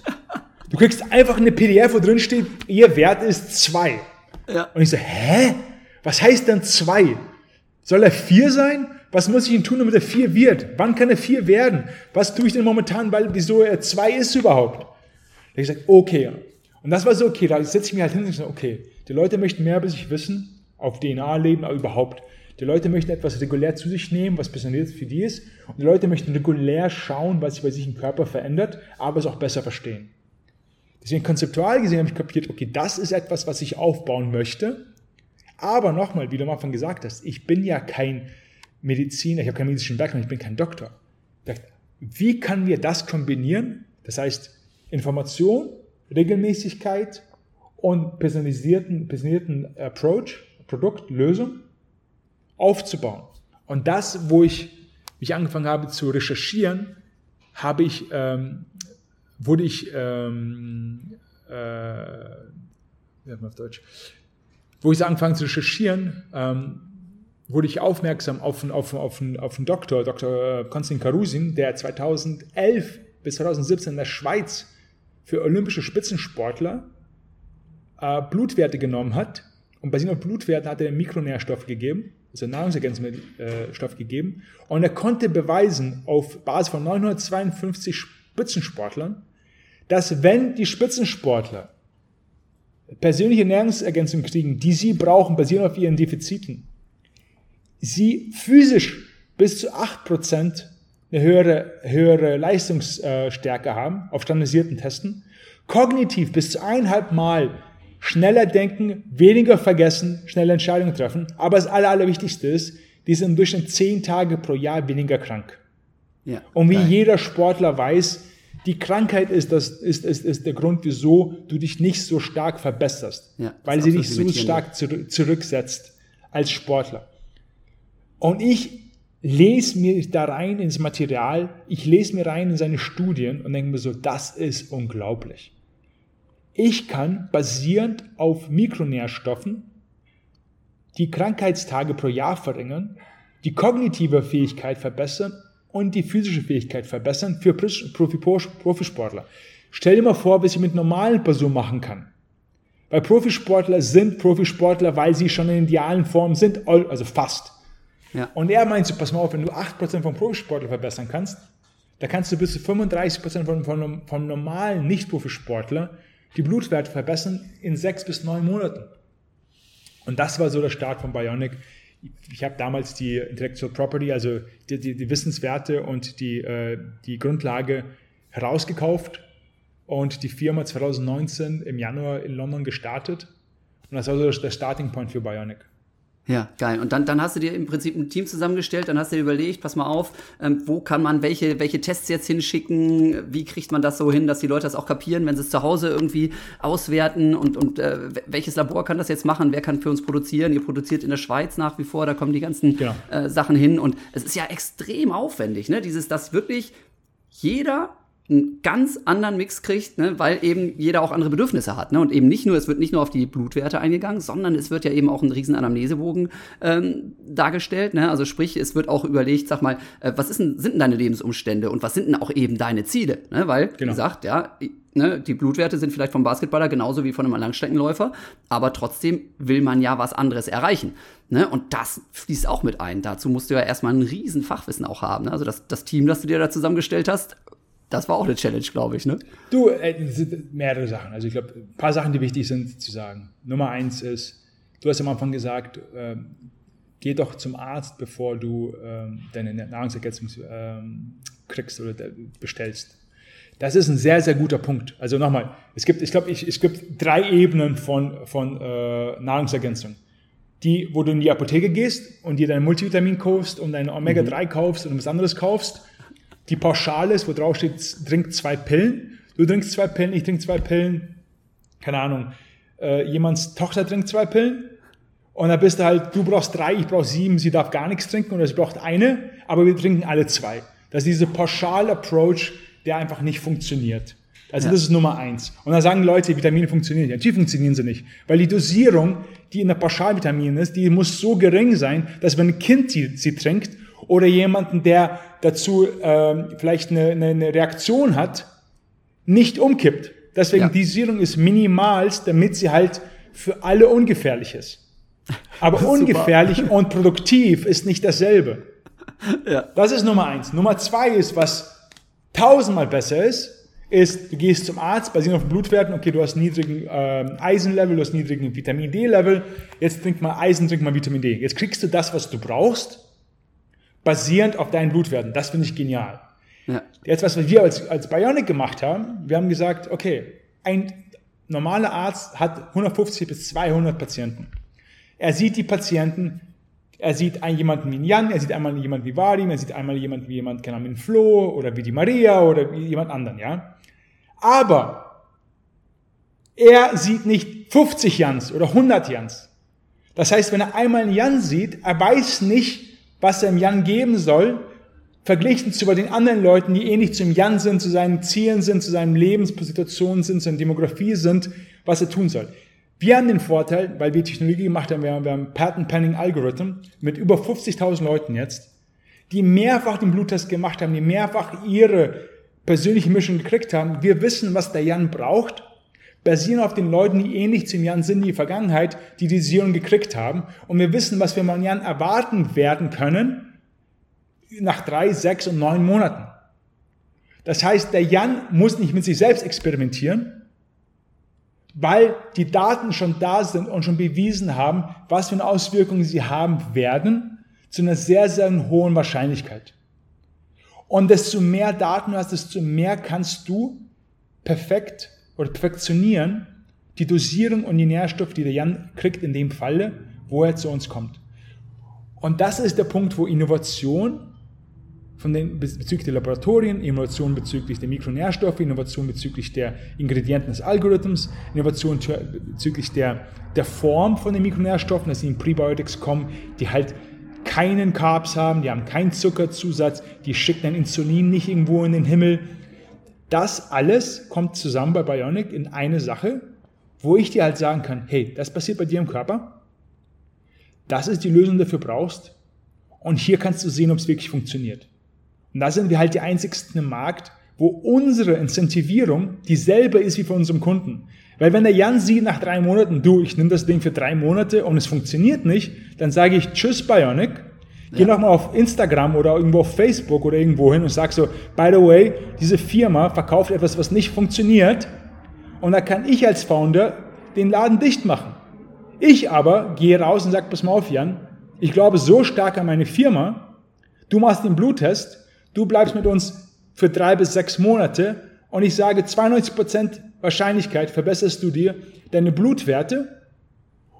S3: Du kriegst einfach eine PDF, wo drin steht, ihr Wert ist zwei. Ja. Und ich so, hä? Was heißt denn zwei? Soll er vier sein? Was muss ich denn tun, damit er vier wird? Wann kann er vier werden? Was tue ich denn momentan, weil wieso er zwei ist überhaupt? Da habe ich gesagt, okay. Und das war so, okay, da setze ich mich halt hin und sage, okay, die Leute möchten mehr über sich wissen, auf DNA leben, aber überhaupt. Die Leute möchten etwas regulär zu sich nehmen, was besonders für die ist. Und die Leute möchten regulär schauen, was sich bei sich im Körper verändert, aber es auch besser verstehen. Deswegen konzeptual gesehen habe ich kapiert, okay, das ist etwas, was ich aufbauen möchte. Aber nochmal, wie du am Anfang gesagt hast, ich bin ja kein Mediziner, ich habe keinen medizinischen Background, ich bin kein Doktor. Wie können wir das kombinieren? Das heißt, Information, Regelmäßigkeit und personalisierten, personalisierten Approach, Produkt, Lösung aufzubauen. Und das, wo ich mich angefangen habe zu recherchieren, habe ich, ähm, wurde ich, ähm, äh, wie auf Deutsch, wo ich angefangen zu recherchieren, ähm, wurde ich aufmerksam auf, auf, auf, auf einen Doktor, Dr. Konstantin Karusin, der 2011 bis 2017 in der Schweiz für olympische Spitzensportler äh, Blutwerte genommen hat. Und bei seinen Blutwerten hat er Mikronährstoffe gegeben, also Nahrungsergänzungsstoff gegeben. Und er konnte beweisen, auf Basis von 952 Spitzensportlern, dass wenn die Spitzensportler persönliche Nahrungsergänzung kriegen, die sie brauchen, basierend auf ihren Defiziten, sie physisch bis zu 8% eine höhere, höhere Leistungsstärke haben auf standardisierten Testen, kognitiv bis zu eineinhalb Mal schneller denken, weniger vergessen, schnelle Entscheidungen treffen, aber das Aller, Allerwichtigste ist, die sind im Durchschnitt zehn Tage pro Jahr weniger krank. Ja, Und wie geil. jeder Sportler weiß, die Krankheit ist, das, ist, ist, ist der Grund, wieso du dich nicht so stark verbesserst, ja, weil sie dich so stark zurücksetzt als Sportler. Und ich lese mir da rein ins Material, ich lese mir rein in seine Studien und denke mir so, das ist unglaublich. Ich kann basierend auf Mikronährstoffen die Krankheitstage pro Jahr verringern, die kognitive Fähigkeit verbessern und die physische Fähigkeit verbessern für Profisportler. Stell dir mal vor, was ich mit normalen Personen machen kann. Weil Profisportler sind Profisportler, weil sie schon in idealen Form sind, also fast. Und er meint so, pass mal auf, wenn du 8% vom Profisportler verbessern kannst, da kannst du bis zu 35% von, von, vom normalen Nicht-Profisportler die Blutwerte verbessern in sechs bis neun Monaten. Und das war so der Start von Bionic. Ich habe damals die Intellectual Property, also die, die, die Wissenswerte und die, äh, die Grundlage herausgekauft und die Firma 2019 im Januar in London gestartet. Und das war so der Starting Point für Bionic.
S2: Ja, geil. Und dann, dann hast du dir im Prinzip ein Team zusammengestellt, dann hast du dir überlegt, pass mal auf, ähm, wo kann man welche, welche Tests jetzt hinschicken, wie kriegt man das so hin, dass die Leute das auch kapieren, wenn sie es zu Hause irgendwie auswerten und, und äh, welches Labor kann das jetzt machen, wer kann für uns produzieren, ihr produziert in der Schweiz nach wie vor, da kommen die ganzen ja. äh, Sachen hin und es ist ja extrem aufwendig, ne? Dieses, dass wirklich jeder einen ganz anderen Mix kriegt, ne, weil eben jeder auch andere Bedürfnisse hat. Ne? Und eben nicht nur, es wird nicht nur auf die Blutwerte eingegangen, sondern es wird ja eben auch ein riesen Anamnesebogen ähm, dargestellt. Ne? Also sprich, es wird auch überlegt, sag mal, äh, was ist denn, sind denn deine Lebensumstände und was sind denn auch eben deine Ziele? Ne? Weil, genau. wie gesagt, ja, ne, die Blutwerte sind vielleicht vom Basketballer genauso wie von einem Langstreckenläufer, aber trotzdem will man ja was anderes erreichen. Ne? Und das fließt auch mit ein. Dazu musst du ja erstmal ein riesen Fachwissen auch haben. Ne? Also das, das Team, das du dir da zusammengestellt hast, das war auch eine Challenge, glaube ich, ne?
S3: Du, äh, sind mehrere Sachen. Also ich glaube, ein paar Sachen, die wichtig sind zu sagen. Nummer eins ist, du hast am Anfang gesagt, äh, geh doch zum Arzt, bevor du äh, deine Nahrungsergänzung ähm, kriegst oder bestellst. Das ist ein sehr, sehr guter Punkt. Also nochmal, es gibt, ich glaube, es gibt drei Ebenen von, von äh, Nahrungsergänzung. Die, wo du in die Apotheke gehst und dir dein Multivitamin kaufst und dein Omega-3 mhm. kaufst und was anderes kaufst die Pauschale ist, wo drauf steht, trink zwei Pillen. Du trinkst zwei Pillen, ich trinke zwei Pillen. Keine Ahnung. Äh, jemands Tochter trinkt zwei Pillen. Und dann bist du halt, du brauchst drei, ich brauche sieben, sie darf gar nichts trinken oder sie braucht eine, aber wir trinken alle zwei. Das ist diese Pauschal-Approach, der einfach nicht funktioniert. Also ja. das ist Nummer eins. Und dann sagen Leute, Vitamine funktionieren. Ja, natürlich funktionieren sie nicht. Weil die Dosierung, die in der Pauschalvitamin ist, die muss so gering sein, dass wenn ein Kind sie, sie trinkt oder jemanden, der dazu ähm, vielleicht eine, eine, eine Reaktion hat, nicht umkippt. Deswegen ja. die Dosierung ist minimalst, damit sie halt für alle ungefährlich ist. Aber ungefährlich und produktiv ist nicht dasselbe. Ja. Das ist Nummer eins. Nummer zwei ist, was tausendmal besser ist, ist, du gehst zum Arzt, basierend auf Blutwerten, okay, du hast niedrigen äh, Eisenlevel, du hast niedrigen Vitamin D-Level, jetzt trink mal Eisen, trink mal Vitamin D. Jetzt kriegst du das, was du brauchst, basierend auf deinen Blutwerten. Das finde ich genial. Ja. Jetzt, was wir als, als Bionic gemacht haben, wir haben gesagt, okay, ein normaler Arzt hat 150 bis 200 Patienten. Er sieht die Patienten, er sieht einen, jemanden wie Jan, er sieht einmal jemanden wie Vadim, er sieht einmal jemanden wie jemand, keine Ahnung, Flo oder wie die Maria oder wie jemand anderen, ja. Aber er sieht nicht 50 Jans oder 100 Jans. Das heißt, wenn er einmal einen Jan sieht, er weiß nicht, was er im Jan geben soll, verglichen zu den anderen Leuten, die ähnlich zum Jan sind, zu seinen Zielen sind, zu seinen Lebenssituationen sind, zu seiner Demografie sind, was er tun soll. Wir haben den Vorteil, weil wir Technologie gemacht haben, wir haben, wir haben Patent Pending Algorithm mit über 50.000 Leuten jetzt, die mehrfach den Bluttest gemacht haben, die mehrfach ihre persönliche Mischung gekriegt haben. Wir wissen, was der Jan braucht, basieren auf den Leuten, die ähnlich zu Jan sind in die Vergangenheit, die die Dosierung gekriegt haben. Und wir wissen, was wir von Jan erwarten werden können nach drei, sechs und neun Monaten. Das heißt, der Jan muss nicht mit sich selbst experimentieren, weil die Daten schon da sind und schon bewiesen haben, was für Auswirkungen sie haben werden, zu einer sehr, sehr hohen Wahrscheinlichkeit. Und desto mehr Daten du hast, desto mehr kannst du perfekt oder perfektionieren die Dosierung und die Nährstoffe, die der Jan kriegt in dem Falle, wo er zu uns kommt. Und das ist der Punkt, wo Innovation von den, bezüglich der Laboratorien, Innovation bezüglich der Mikronährstoffe, Innovation bezüglich der Ingredienten des Algorithms, Innovation bezüglich der, der Form von den Mikronährstoffen, dass sie in Prebiotics kommen, die halt keinen Carbs haben, die haben keinen Zuckerzusatz, die schicken ein Insulin nicht irgendwo in den Himmel. Das alles kommt zusammen bei Bionic in eine Sache, wo ich dir halt sagen kann, hey, das passiert bei dir im Körper, das ist die Lösung, die du dafür brauchst und hier kannst du sehen, ob es wirklich funktioniert. Und da sind wir halt die einzigsten im Markt, wo unsere Incentivierung dieselbe ist wie von unserem Kunden. Weil wenn der Jan sieht nach drei Monaten, du, ich nehme das Ding für drei Monate und es funktioniert nicht, dann sage ich Tschüss Bionic, geh ja. nochmal auf Instagram oder irgendwo auf Facebook oder irgendwo hin und sag so, by the way, diese Firma verkauft etwas, was nicht funktioniert und da kann ich als Founder den Laden dicht machen. Ich aber gehe raus und sage, pass mal auf Jan, ich glaube so stark an meine Firma, du machst den Bluttest, du bleibst mit uns für drei bis sechs Monate und ich sage 92% Wahrscheinlichkeit verbesserst du dir deine Blutwerte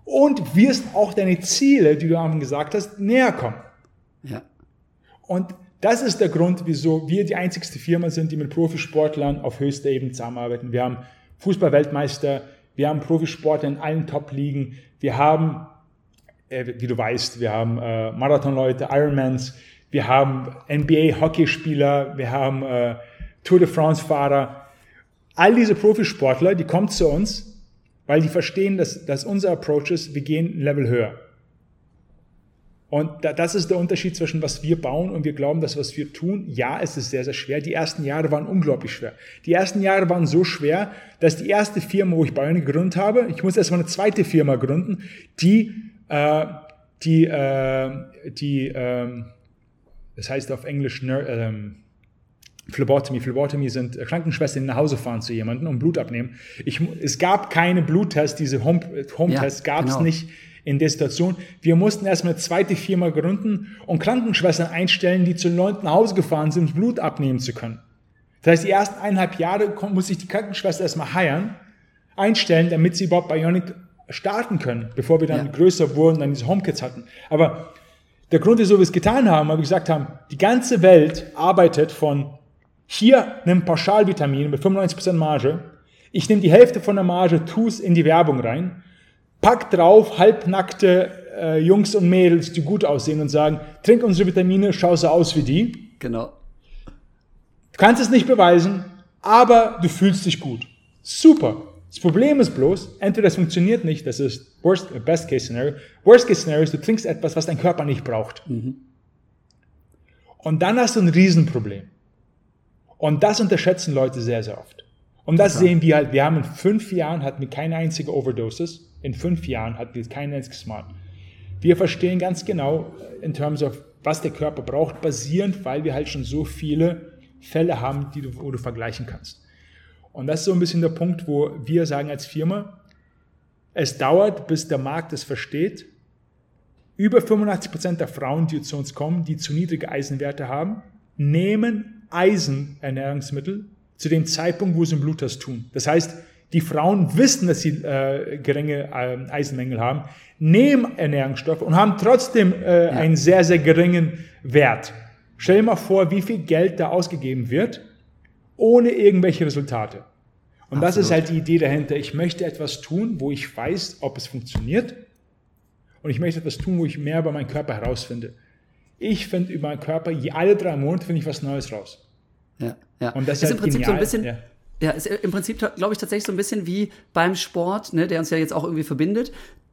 S3: und wirst auch deine Ziele, die du am gesagt hast, näher kommen. Ja. Und das ist der Grund, wieso wir die einzigste Firma sind, die mit Profisportlern auf höchster Ebene zusammenarbeiten. Wir haben Fußballweltmeister, wir haben Profisportler in allen Top-Ligen, wir haben, äh, wie du weißt, wir haben äh, Marathonleute, Ironmans, wir haben NBA-Hockeyspieler, wir haben äh, Tour de France-Fahrer. All diese Profisportler, die kommen zu uns, weil die verstehen, dass, dass unser Approach ist, wir gehen ein Level höher. Und da, das ist der Unterschied zwischen was wir bauen und wir glauben, dass was wir tun. Ja, es ist sehr, sehr schwer. Die ersten Jahre waren unglaublich schwer. Die ersten Jahre waren so schwer, dass die erste Firma, wo ich Bionic gegründet habe, ich muss erstmal eine zweite Firma gründen, die, äh, die, äh, die, äh, das heißt auf Englisch ähm, Phlebotomy. Phlebotomy sind Krankenschwestern, die nach Hause fahren zu jemandem und Blut abnehmen. Ich, es gab keine Bluttests, diese Home-Tests Home ja, gab es genau. nicht in der Situation. Wir mussten erstmal eine zweite Firma gründen und Krankenschwestern einstellen, die zu Leuten nach Hause gefahren sind, Blut abnehmen zu können. Das heißt, die ersten eineinhalb Jahre muss ich die Krankenschwester erstmal heiern, einstellen, damit sie überhaupt Bionic starten können, bevor wir dann ja. größer wurden, dann diese HomeKits hatten. Aber der Grund, wieso wir es getan haben, weil wir gesagt haben, die ganze Welt arbeitet von hier nimm Pauschalvitamin mit 95% Marge, ich nehme die Hälfte von der Marge, tu es in die Werbung rein, pack drauf halbnackte äh, Jungs und Mädels, die gut aussehen und sagen, trink unsere Vitamine, schau so aus wie die.
S2: Genau.
S3: Du kannst es nicht beweisen, aber du fühlst dich gut. Super. Das Problem ist bloß, entweder es funktioniert nicht, das ist worst, best case scenario. Worst case scenario ist, du trinkst etwas, was dein Körper nicht braucht. Mhm. Und dann hast du ein Riesenproblem. Und das unterschätzen Leute sehr, sehr oft. Und das Total. sehen wir halt, wir haben in fünf Jahren hatten wir keine einzige Overdoses. In fünf Jahren hatten wir kein einziges Mal. Wir verstehen ganz genau in terms of, was der Körper braucht, basierend, weil wir halt schon so viele Fälle haben, die du, wo du vergleichen kannst. Und das ist so ein bisschen der Punkt, wo wir sagen als Firma, es dauert, bis der Markt es versteht. Über 85 Prozent der Frauen, die zu uns kommen, die zu niedrige Eisenwerte haben, nehmen Eisenernährungsmittel zu dem Zeitpunkt, wo sie einen Bluttest tun. Das heißt, die Frauen wissen, dass sie äh, geringe äh, Eisenmängel haben, nehmen Ernährungsstoffe und haben trotzdem äh, ja. einen sehr, sehr geringen Wert. Stell dir mal vor, wie viel Geld da ausgegeben wird, ohne irgendwelche Resultate. Und Absolut. das ist halt die Idee dahinter. Ich möchte etwas tun, wo ich weiß, ob es funktioniert. Und ich möchte etwas tun, wo ich mehr über meinen Körper herausfinde. Ich finde über meinen Körper, je alle drei Monate finde ich was Neues raus.
S2: Ja, ja. Und das ist, ist halt im Prinzip genial. so ein bisschen. Ja. Ja, ist im Prinzip, glaube ich, tatsächlich so ein bisschen wie beim Sport, ne, der uns ja jetzt auch irgendwie verbindet.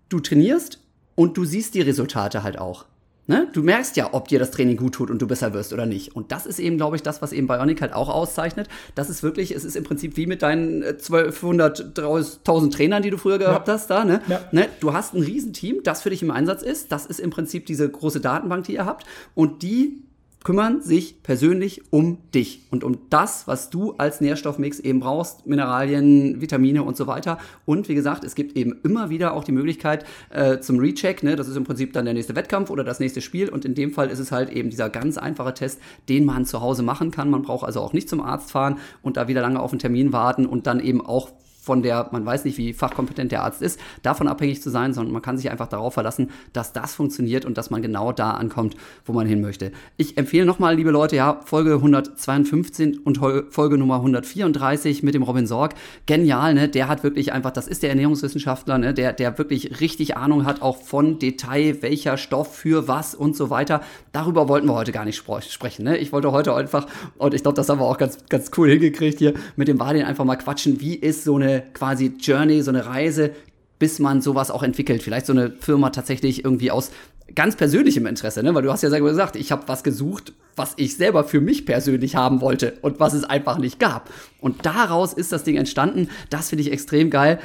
S2: Du trainierst und du siehst die Resultate halt auch. Ne? Du merkst ja, ob dir das Training gut tut und du besser wirst oder nicht. Und das ist eben, glaube ich, das, was eben Bionic halt auch auszeichnet. Das ist wirklich, es ist im Prinzip wie mit deinen 1200, 1000 Trainern, die du früher gehabt ja. hast, da, ne? Ja. ne? Du hast ein Riesenteam, das für dich im Einsatz ist. Das ist im Prinzip diese große Datenbank, die ihr habt. Und die kümmern sich persönlich um dich und um das, was du als Nährstoffmix eben brauchst, Mineralien, Vitamine und so weiter. Und wie gesagt, es gibt eben immer wieder auch die Möglichkeit äh, zum Recheck. Ne? Das ist im Prinzip dann der nächste Wettkampf oder das nächste Spiel. Und in dem Fall ist es halt eben dieser ganz einfache Test, den man zu Hause machen kann. Man braucht also auch nicht zum Arzt fahren und da wieder lange auf einen Termin warten und dann eben auch von der, man weiß nicht, wie fachkompetent der Arzt ist, davon abhängig zu sein, sondern man kann sich einfach darauf verlassen, dass das funktioniert und dass man genau da ankommt, wo man hin möchte. Ich empfehle nochmal, liebe Leute, ja, Folge 152 und Folge Nummer 134 mit dem Robin Sorg. Genial, ne? Der hat wirklich einfach, das ist der Ernährungswissenschaftler, ne? Der, der wirklich richtig Ahnung hat, auch von Detail, welcher Stoff für was und so weiter. Darüber wollten wir heute gar nicht sprechen, ne? Ich wollte heute einfach, und ich glaube, das haben wir auch ganz, ganz cool hingekriegt hier, mit dem Badin einfach mal quatschen, wie ist so eine quasi Journey, so eine Reise, bis man sowas auch entwickelt. Vielleicht so eine Firma tatsächlich irgendwie aus ganz persönlichem Interesse, ne? Weil du hast ja selber gesagt, ich habe was gesucht, was ich selber für mich persönlich haben wollte und was es einfach nicht gab. Und daraus ist das Ding entstanden. Das finde ich extrem geil.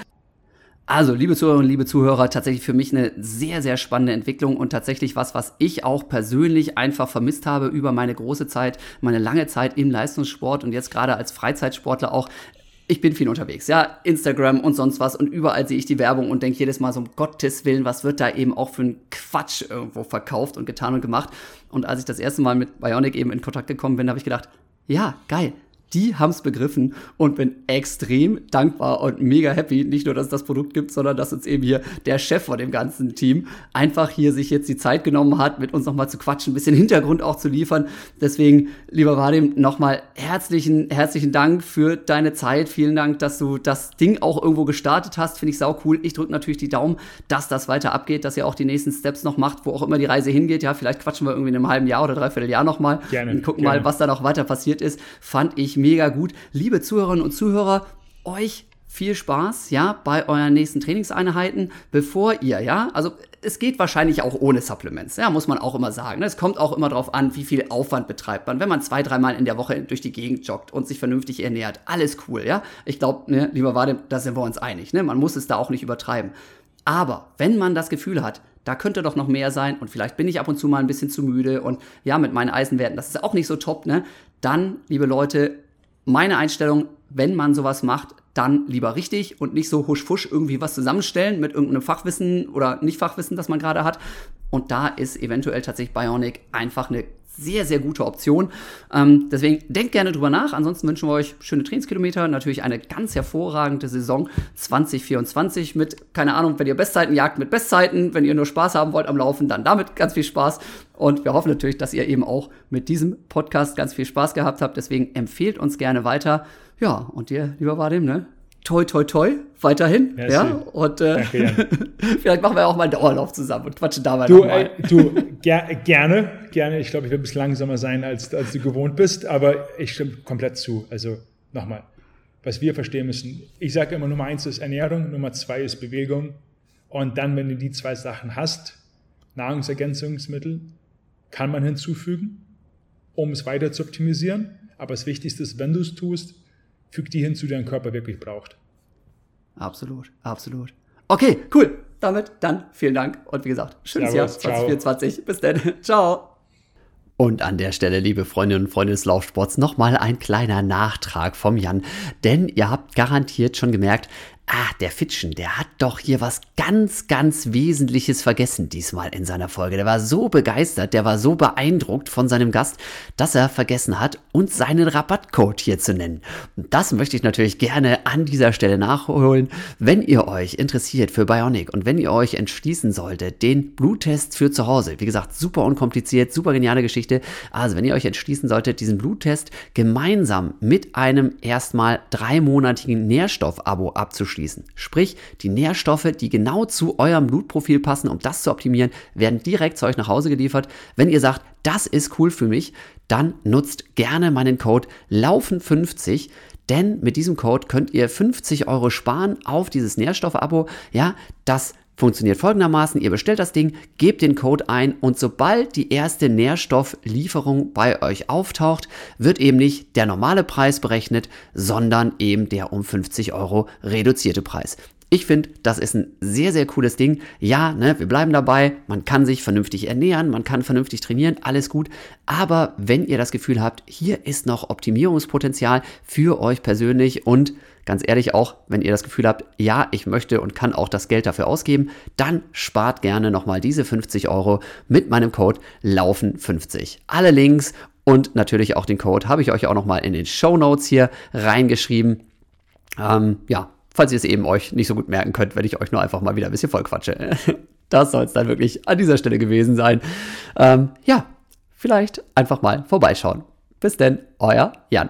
S2: Also, liebe Zuhörerinnen, liebe Zuhörer, tatsächlich für mich eine sehr, sehr spannende Entwicklung und tatsächlich was, was ich auch persönlich einfach vermisst habe über meine große Zeit, meine lange Zeit im Leistungssport und jetzt gerade als Freizeitsportler auch ich bin viel unterwegs, ja, Instagram und sonst was und überall sehe ich die Werbung und denke jedes Mal so um Gottes Willen, was wird da eben auch für ein Quatsch irgendwo verkauft und getan und gemacht. Und als ich das erste Mal mit Bionic eben in Kontakt gekommen bin, habe ich gedacht, ja, geil, die haben es begriffen und bin extrem dankbar und mega happy. Nicht nur, dass es das Produkt gibt, sondern dass uns eben hier der Chef von dem ganzen Team einfach hier sich jetzt die Zeit genommen hat, mit uns nochmal zu quatschen, ein bisschen Hintergrund auch zu liefern. Deswegen, lieber Vadim, nochmal herzlichen, herzlichen Dank für deine Zeit. Vielen Dank, dass du das Ding auch irgendwo gestartet hast. Finde ich sau cool. Ich drücke natürlich die Daumen, dass das weiter abgeht, dass ihr auch die nächsten Steps noch macht, wo auch immer die Reise hingeht. Ja, vielleicht quatschen wir irgendwie in einem halben Jahr oder dreiviertel Jahr nochmal
S3: Gerne.
S2: Und gucken
S3: gerne.
S2: mal, was da noch weiter passiert ist. Fand ich mega gut. Liebe Zuhörerinnen und Zuhörer, euch viel Spaß, ja, bei euren nächsten Trainingseinheiten, bevor ihr, ja, also es geht wahrscheinlich auch ohne Supplements, ja, muss man auch immer sagen. Es kommt auch immer darauf an, wie viel Aufwand betreibt man. Wenn man zwei, dreimal in der Woche durch die Gegend joggt und sich vernünftig ernährt, alles cool, ja. Ich glaube, ne, lieber Wade, da sind wir uns einig, ne? Man muss es da auch nicht übertreiben. Aber wenn man das Gefühl hat, da könnte doch noch mehr sein und vielleicht bin ich ab und zu mal ein bisschen zu müde und ja, mit meinen Eisenwerten, das ist auch nicht so top, ne? Dann, liebe Leute, meine Einstellung, wenn man sowas macht, dann lieber richtig und nicht so husch-fusch irgendwie was zusammenstellen mit irgendeinem Fachwissen oder Nicht-Fachwissen, das man gerade hat. Und da ist eventuell tatsächlich Bionic einfach eine sehr, sehr gute Option. Ähm, deswegen denkt gerne drüber nach. Ansonsten wünschen wir euch schöne Trainingskilometer, natürlich eine ganz hervorragende Saison 2024 mit, keine Ahnung, wenn ihr Bestzeiten jagt, mit Bestzeiten. Wenn ihr nur Spaß haben wollt am Laufen, dann damit ganz viel Spaß. Und wir hoffen natürlich, dass ihr eben auch mit diesem Podcast ganz viel Spaß gehabt habt. Deswegen empfehlt uns gerne weiter. Ja, und dir, lieber Vadim, ne? toi, toi, toi, weiterhin. Merci. Ja, und äh, Danke, vielleicht machen wir auch mal einen Dauerlauf zusammen und quatschen dabei
S3: du, nochmal. Äh, du, ger gerne, gerne. Ich glaube, ich werde ein bisschen langsamer sein, als, als du gewohnt bist, aber ich stimme komplett zu. Also nochmal, was wir verstehen müssen. Ich sage immer, Nummer eins ist Ernährung, Nummer zwei ist Bewegung. Und dann, wenn du die zwei Sachen hast, Nahrungsergänzungsmittel kann man hinzufügen, um es weiter zu optimisieren. Aber das Wichtigste ist, wenn du es tust, füg die hinzu, die dein Körper wirklich braucht.
S2: Absolut, absolut. Okay, cool. Damit dann vielen Dank und wie gesagt, schönes Jahr 2024. Ciao. Bis dann. Ciao. Und an der Stelle, liebe Freundinnen und Freunde des Laufsports, nochmal ein kleiner Nachtrag vom Jan. Denn ihr habt garantiert schon gemerkt, Ah, der Fitschen, der hat doch hier was ganz, ganz Wesentliches vergessen diesmal in seiner Folge. Der war so begeistert, der war so beeindruckt von seinem Gast, dass er vergessen hat, uns seinen Rabattcode hier zu nennen. Und das möchte ich natürlich gerne an dieser Stelle nachholen. Wenn ihr euch interessiert für Bionic und wenn ihr euch entschließen solltet, den Bluttest für zu Hause, wie gesagt, super unkompliziert, super geniale Geschichte. Also, wenn ihr euch entschließen solltet, diesen Bluttest gemeinsam mit einem erstmal dreimonatigen Nährstoff-Abo abzuschließen, abschließen. Sprich, die Nährstoffe, die genau zu eurem Blutprofil passen, um das zu optimieren, werden direkt zu euch nach Hause geliefert. Wenn ihr sagt, das ist cool für mich, dann nutzt gerne meinen Code Laufen50. Denn mit diesem Code könnt ihr 50 Euro sparen auf dieses Nährstoff-Abo. Ja, das funktioniert folgendermaßen. Ihr bestellt das Ding, gebt den Code ein und sobald die erste Nährstofflieferung bei euch auftaucht, wird eben nicht der normale Preis berechnet, sondern eben der um 50 Euro reduzierte Preis. Ich finde, das ist ein sehr, sehr cooles Ding. Ja, ne, wir bleiben dabei. Man kann sich vernünftig ernähren, man kann vernünftig trainieren, alles gut. Aber wenn ihr das Gefühl habt, hier ist noch Optimierungspotenzial für euch persönlich und ganz ehrlich auch, wenn ihr das Gefühl habt, ja, ich möchte und kann auch das Geld dafür ausgeben, dann spart gerne nochmal diese 50 Euro mit meinem Code Laufen50. Alle Links und natürlich auch den Code habe ich euch auch nochmal in den Show Notes hier reingeschrieben. Ähm, ja, falls ihr es eben euch nicht so gut merken könnt, wenn ich euch nur einfach mal wieder ein bisschen voll quatsche. Das soll es dann wirklich an dieser Stelle gewesen sein. Ähm, ja, vielleicht einfach mal vorbeischauen. Bis denn, euer Jan.